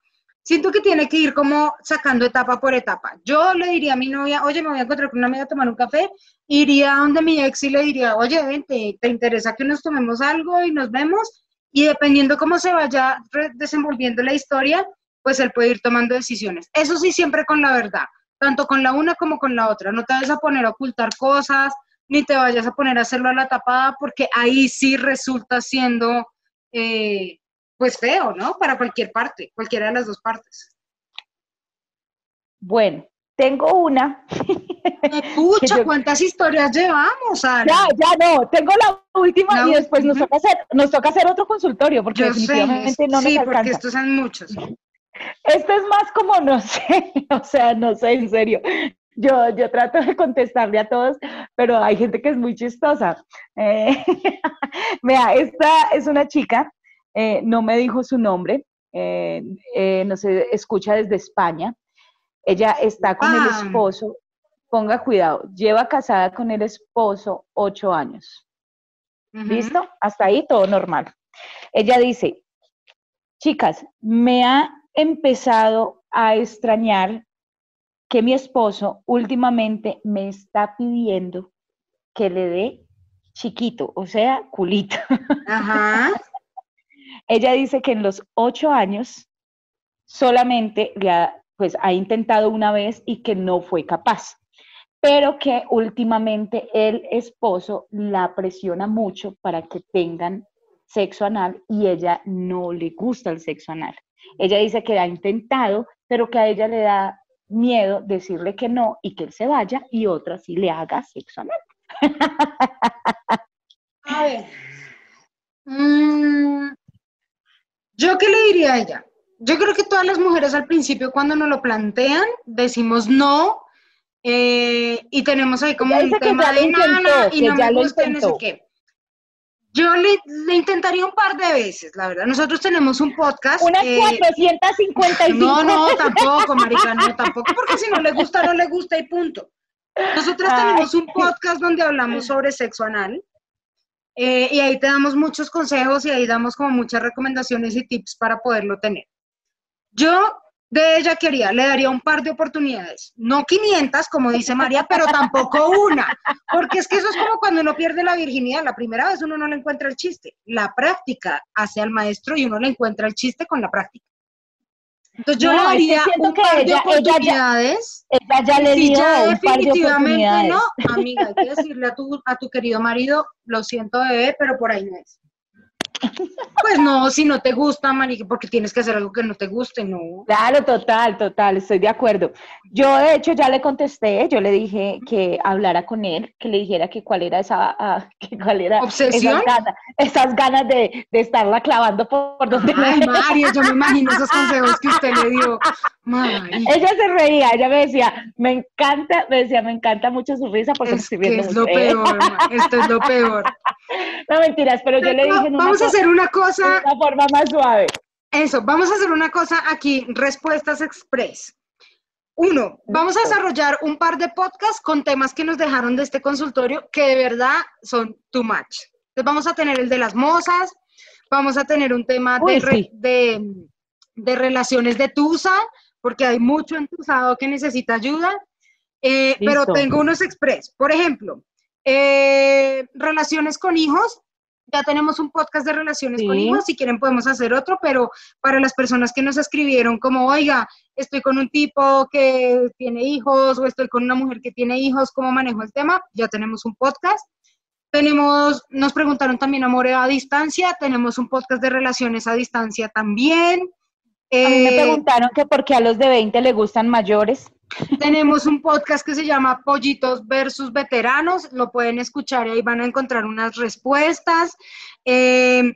Siento que tiene que ir como sacando etapa por etapa. Yo le diría a mi novia, oye, me voy a encontrar con una amiga a tomar un café, iría donde mi ex y le diría, oye, vente, ¿te interesa que nos tomemos algo y nos vemos? Y dependiendo cómo se vaya desenvolviendo la historia, pues él puede ir tomando decisiones. Eso sí, siempre con la verdad, tanto con la una como con la otra. No te vayas a poner a ocultar cosas, ni te vayas a poner a hacerlo a la tapada, porque ahí sí resulta siendo, eh, pues feo, ¿no? Para cualquier parte, cualquiera de las dos partes. Bueno, tengo una. Yo- ¿cuántas historias llevamos, Ana? Ya, ya no, tengo la última La y después nos toca hacer, nos toca hacer otro consultorio porque Yo sé, definitivamente no sí, nos porque alcanza. estos son muchos. Esto es más como no sé, o sea, no sé, en serio. Yo, yo trato de contestarle a todos, pero hay gente que es muy chistosa. Eh, Vea, esta es una chica, eh, no me dijo su nombre, eh, eh, no sé, escucha desde España. Ella está con el esposo, ponga cuidado, lleva casada con el esposo ocho años. Ujú. ¿Listo? Hasta ahí todo normal. Ella dice, chicas, me ha empezado a extrañar que mi esposo últimamente me está pidiendo que le dé chiquito, o sea, culito. Ajá. Ella dice que en los ocho años solamente le ha, pues, ha intentado una vez y que no fue capaz, pero que últimamente el esposo la presiona mucho para que tengan sexo anal y ella no le gusta el sexo anal. Ella dice que ha intentado, pero que a ella le da miedo decirle que no y que él se vaya y otra sí le haga sexo anal. A ver. Mm, ¿Yo qué le diría a ella? Yo creo que todas las mujeres al principio cuando nos lo plantean decimos no eh, y tenemos ahí como un tema de nana intentó, y que no me gusta y no sé qué. Yo le, le intentaría un par de veces, la verdad. Nosotros tenemos un podcast. Unas eh, 455. No, no, tampoco, marica, no, tampoco, porque si no le gusta, no le gusta y punto. Nosotras Ay. tenemos un podcast donde hablamos sobre sexo anal eh, y ahí te damos muchos consejos y ahí damos como muchas recomendaciones y tips para poderlo tener. Yo de ella quería, le daría un par de oportunidades, no 500 como dice María, pero tampoco una, porque es que eso es como cuando uno pierde la virginidad, la primera vez uno no le encuentra el chiste, la práctica hace al maestro y uno le encuentra el chiste con la práctica. Entonces yo No, le daría un par de ella- ella ya- oportunidades. Ella ya le dio ya un par de definitivamente no, amiga, hay que decirle a tu, a tu querido marido, lo siento bebé, pero por ahí no es. Pues no, si no te gusta, marica, porque tienes que hacer algo que no te guste, no. Claro, total, total, estoy de acuerdo. Yo de hecho ya le contesté, yo le dije que hablara con él, que le dijera que cuál era esa, ah, que cuál era ¿Obsesión? esas ganas, esas ganas de, de estarla clavando por, por donde Ay, me- yo me imagino esos consejos que usted le dio. Mari, Ella se reía, ella me decía, me encanta, me decía, me encanta mucho su risa porque me es estoy que viendo es lo mucho". ¿eh? peor, esto es lo peor. No mentiras, pero yo le dije en una, Vamos a hacer una de cosa, una forma más suave. eso, vamos a hacer una cosa aquí, respuestas express. Uno, vamos a desarrollar un par de podcasts con temas que nos dejaron de este consultorio que de verdad son too much. Entonces vamos a tener el de las mozas, vamos a tener un tema de, Uy, re- sí. de, de relaciones de Tusa, porque hay mucho entusado que necesita ayuda. Eh, pero tengo unos express. Por ejemplo, eh, relaciones con hijos. Ya tenemos un podcast de relaciones con hijos. Si quieren podemos hacer otro, pero para las personas que nos escribieron como, oiga, estoy con un tipo que tiene hijos o estoy con una mujer que tiene hijos, ¿cómo manejo el tema? Ya tenemos un podcast. Tenemos, nos preguntaron también amor a distancia, tenemos un podcast de relaciones a distancia también. A mí me Eh, preguntaron que por qué a los de 20 le gustan mayores. Tenemos un podcast que se llama Pollitos versus Veteranos, lo pueden escuchar y ahí van a encontrar unas respuestas. Eh,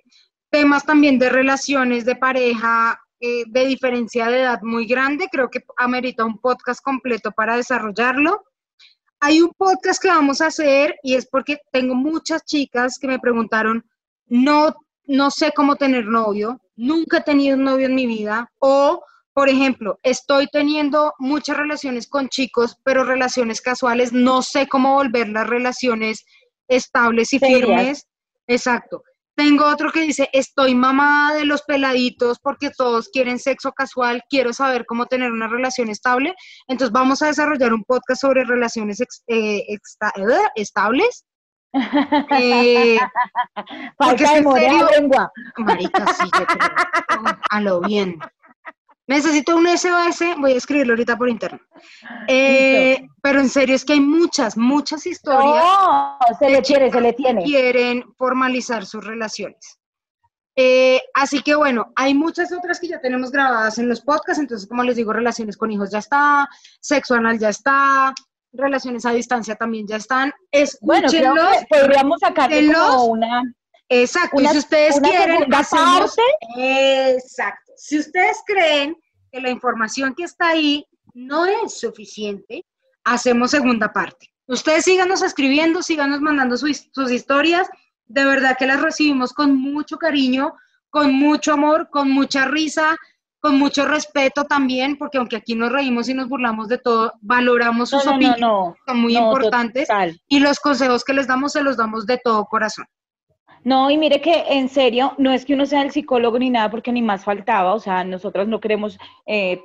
temas también de relaciones de pareja eh, de diferencia de edad muy grande, creo que amerita un podcast completo para desarrollarlo. Hay un podcast que vamos a hacer y es porque tengo muchas chicas que me preguntaron, no, no sé cómo tener novio, nunca he tenido un novio en mi vida o por ejemplo, estoy teniendo muchas relaciones con chicos, pero relaciones casuales, no sé cómo volver las relaciones estables y Serias. firmes. Exacto. Tengo otro que dice, estoy mamada de los peladitos porque todos quieren sexo casual, quiero saber cómo tener una relación estable. Entonces vamos a desarrollar un podcast sobre relaciones ex- eh, exta- eh, estables. Eh, porque Falta de lengua. Marica, sí, yo creo. A lo bien. Necesito un SOS, voy a escribirlo ahorita por interno. Eh, pero en serio, es que hay muchas, muchas historias No, se le tiene, se le tiene. quieren formalizar sus relaciones. Eh, así que bueno, hay muchas otras que ya tenemos grabadas en los podcasts, entonces como les digo, relaciones con hijos ya está, sexo anal ya está, relaciones a distancia también ya están. Bueno, creo Escúchenlos. que podríamos sacarle como una, Exacto, y si ustedes una quieren, hacemos- parte. Exacto. Si ustedes creen que la información que está ahí no es suficiente, hacemos segunda parte. Ustedes síganos escribiendo, síganos mandando sus, sus historias. De verdad que las recibimos con mucho cariño, con mucho amor, con mucha risa, con mucho respeto también, porque aunque aquí nos reímos y nos burlamos de todo, valoramos sus no, no, opiniones, no. son muy importantes, total. y los consejos que les damos se los damos de todo corazón. No, y mire que en serio, no es que uno sea el psicólogo ni nada, porque ni más faltaba, o sea, nosotros no queremos eh,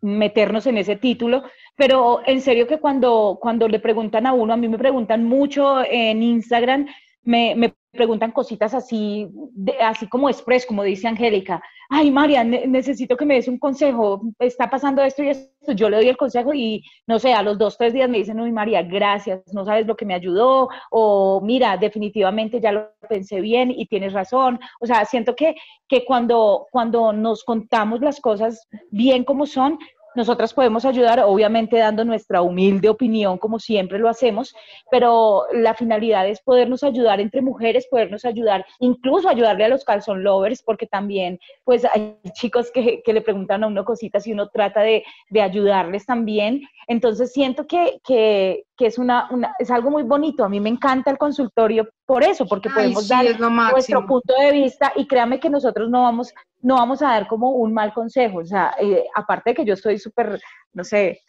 meternos en ese título, pero en serio que cuando, cuando le preguntan a uno, a mí me preguntan mucho en Instagram, me, me preguntan cositas así, de- así como express, como dice Angélica. Ay, María, ne- necesito que me des un consejo. Está pasando esto y esto. Yo le doy el consejo y no sé, a los dos, tres días me dicen, uy, María, gracias, no sabes lo que me ayudó. O mira, definitivamente ya lo pensé bien y tienes razón. O sea, siento que, que cuando, cuando nos contamos las cosas bien como son, nosotras podemos ayudar, obviamente dando nuestra humilde opinión, como siempre lo hacemos, pero la finalidad es podernos ayudar entre mujeres, podernos ayudar, incluso ayudarle a los calzón lovers, porque también, pues, hay chicos que, que le preguntan a uno cositas y uno trata de, de ayudarles también. Entonces, siento que, que, que es, una, una- es algo muy bonito. A mí me encanta el consultorio por eso, porque Ay, podemos sí, dar nuestro punto de vista y créame que nosotros no vamos, no vamos a dar como un mal consejo. O sea, eh, aparte de que yo estoy súper, no sé,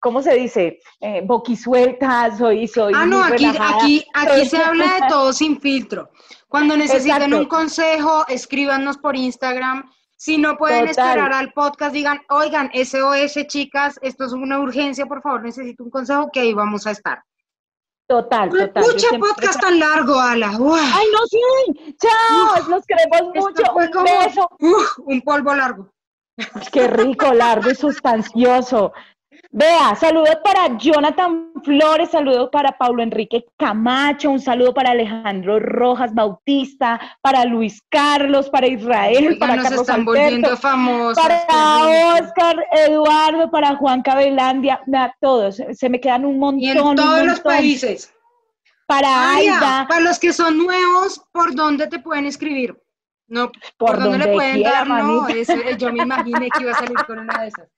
¿cómo se dice? Eh, boquisuelta, soy, soy. Ah, no, aquí, relajada. aquí, aquí Soy- se habla de todo sin filtro. Cuando necesiten Exacto. un consejo, escríbanos por Instagram. Si no pueden Total. esperar al podcast, digan, oigan, SOS, chicas, esto es una urgencia, por favor, necesito un consejo, que ahí vamos a estar. Total, total. siempre- podcast tan largo, Ala. Uf, Ay, no, sí. Chao, los queremos mucho. Un como beso. uf, un polvo largo. Qué rico, largo y sustancioso. Vea, saludos para Jonathan Flores, saludos para Paulo Enrique Camacho, un saludo para Alejandro Rojas Bautista, para Luis Carlos, para Israel, Oigan, para nos Carlos están Alberto, volviendo famosos. para. Oscar, Eduardo, para Juan Cabelandia, a todos, se me quedan un montón. Y en todos los países. Para Aida, para los que son nuevos, ¿por dónde te pueden escribir? No, por, ¿por, dónde le pueden quiera, dar no? Eso, eh, yo me imaginé que iba a salir con una de esas.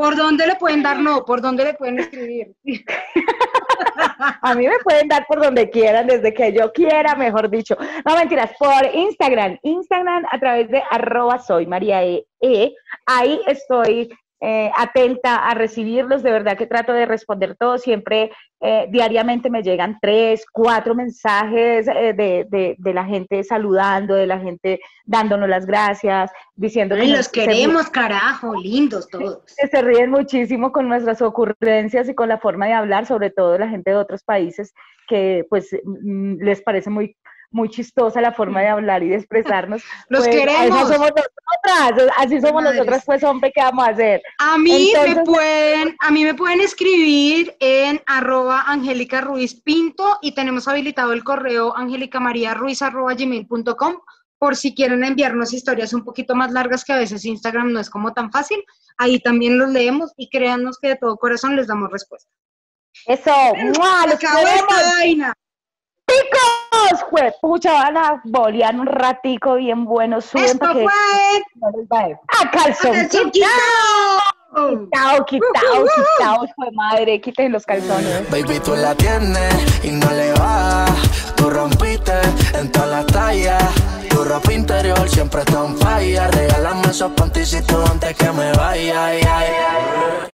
¿Por dónde le pueden dar no? ¿Por dónde le pueden escribir? A mí me pueden dar por donde quieran, desde que yo quiera, mejor dicho. No, mentiras, por Instagram. Instagram a través de arroba soy María E. E. Ahí estoy eh, atenta a recibirlos, de verdad que trato de responder todo. Siempre, eh, diariamente me llegan tres, cuatro mensajes eh, de, de- de la gente saludando, de la gente dándonos las gracias, diciendo Ay, nos- los se- queremos, carajo, lindos todos. que se ríen muchísimo con nuestras ocurrencias y con la forma de hablar, sobre todo la gente de otros países que pues mm, les parece muy muy chistosa la forma de hablar y de expresarnos. Los Pues, queremos. Esas somos nosotras, así somos nosotras, pues hombre, ¿qué vamos a hacer? A mí me pueden, a mí me pueden escribir en arroba Angélica Ruiz Pinto y tenemos habilitado el correo gmail.com por si quieren enviarnos historias un poquito más largas que a veces Instagram no es como tan fácil. Ahí también los leemos y créannos que de todo corazón les damos respuesta. Eso, ¡mua! los queremos. Picos, jue- pucha, van a bolear un ratico bien bueno, suben Esto para que fue va a ir. ¡A calzón! Quitao, quitao, hijo de madre, quiten los calzones. Baby, tú la tienes y no le vas. Tú rompiste en todas las tallas. Rompiste ropa interior siempre está en falla. Regálame esos panticitos antes que me vaya. ay, ay.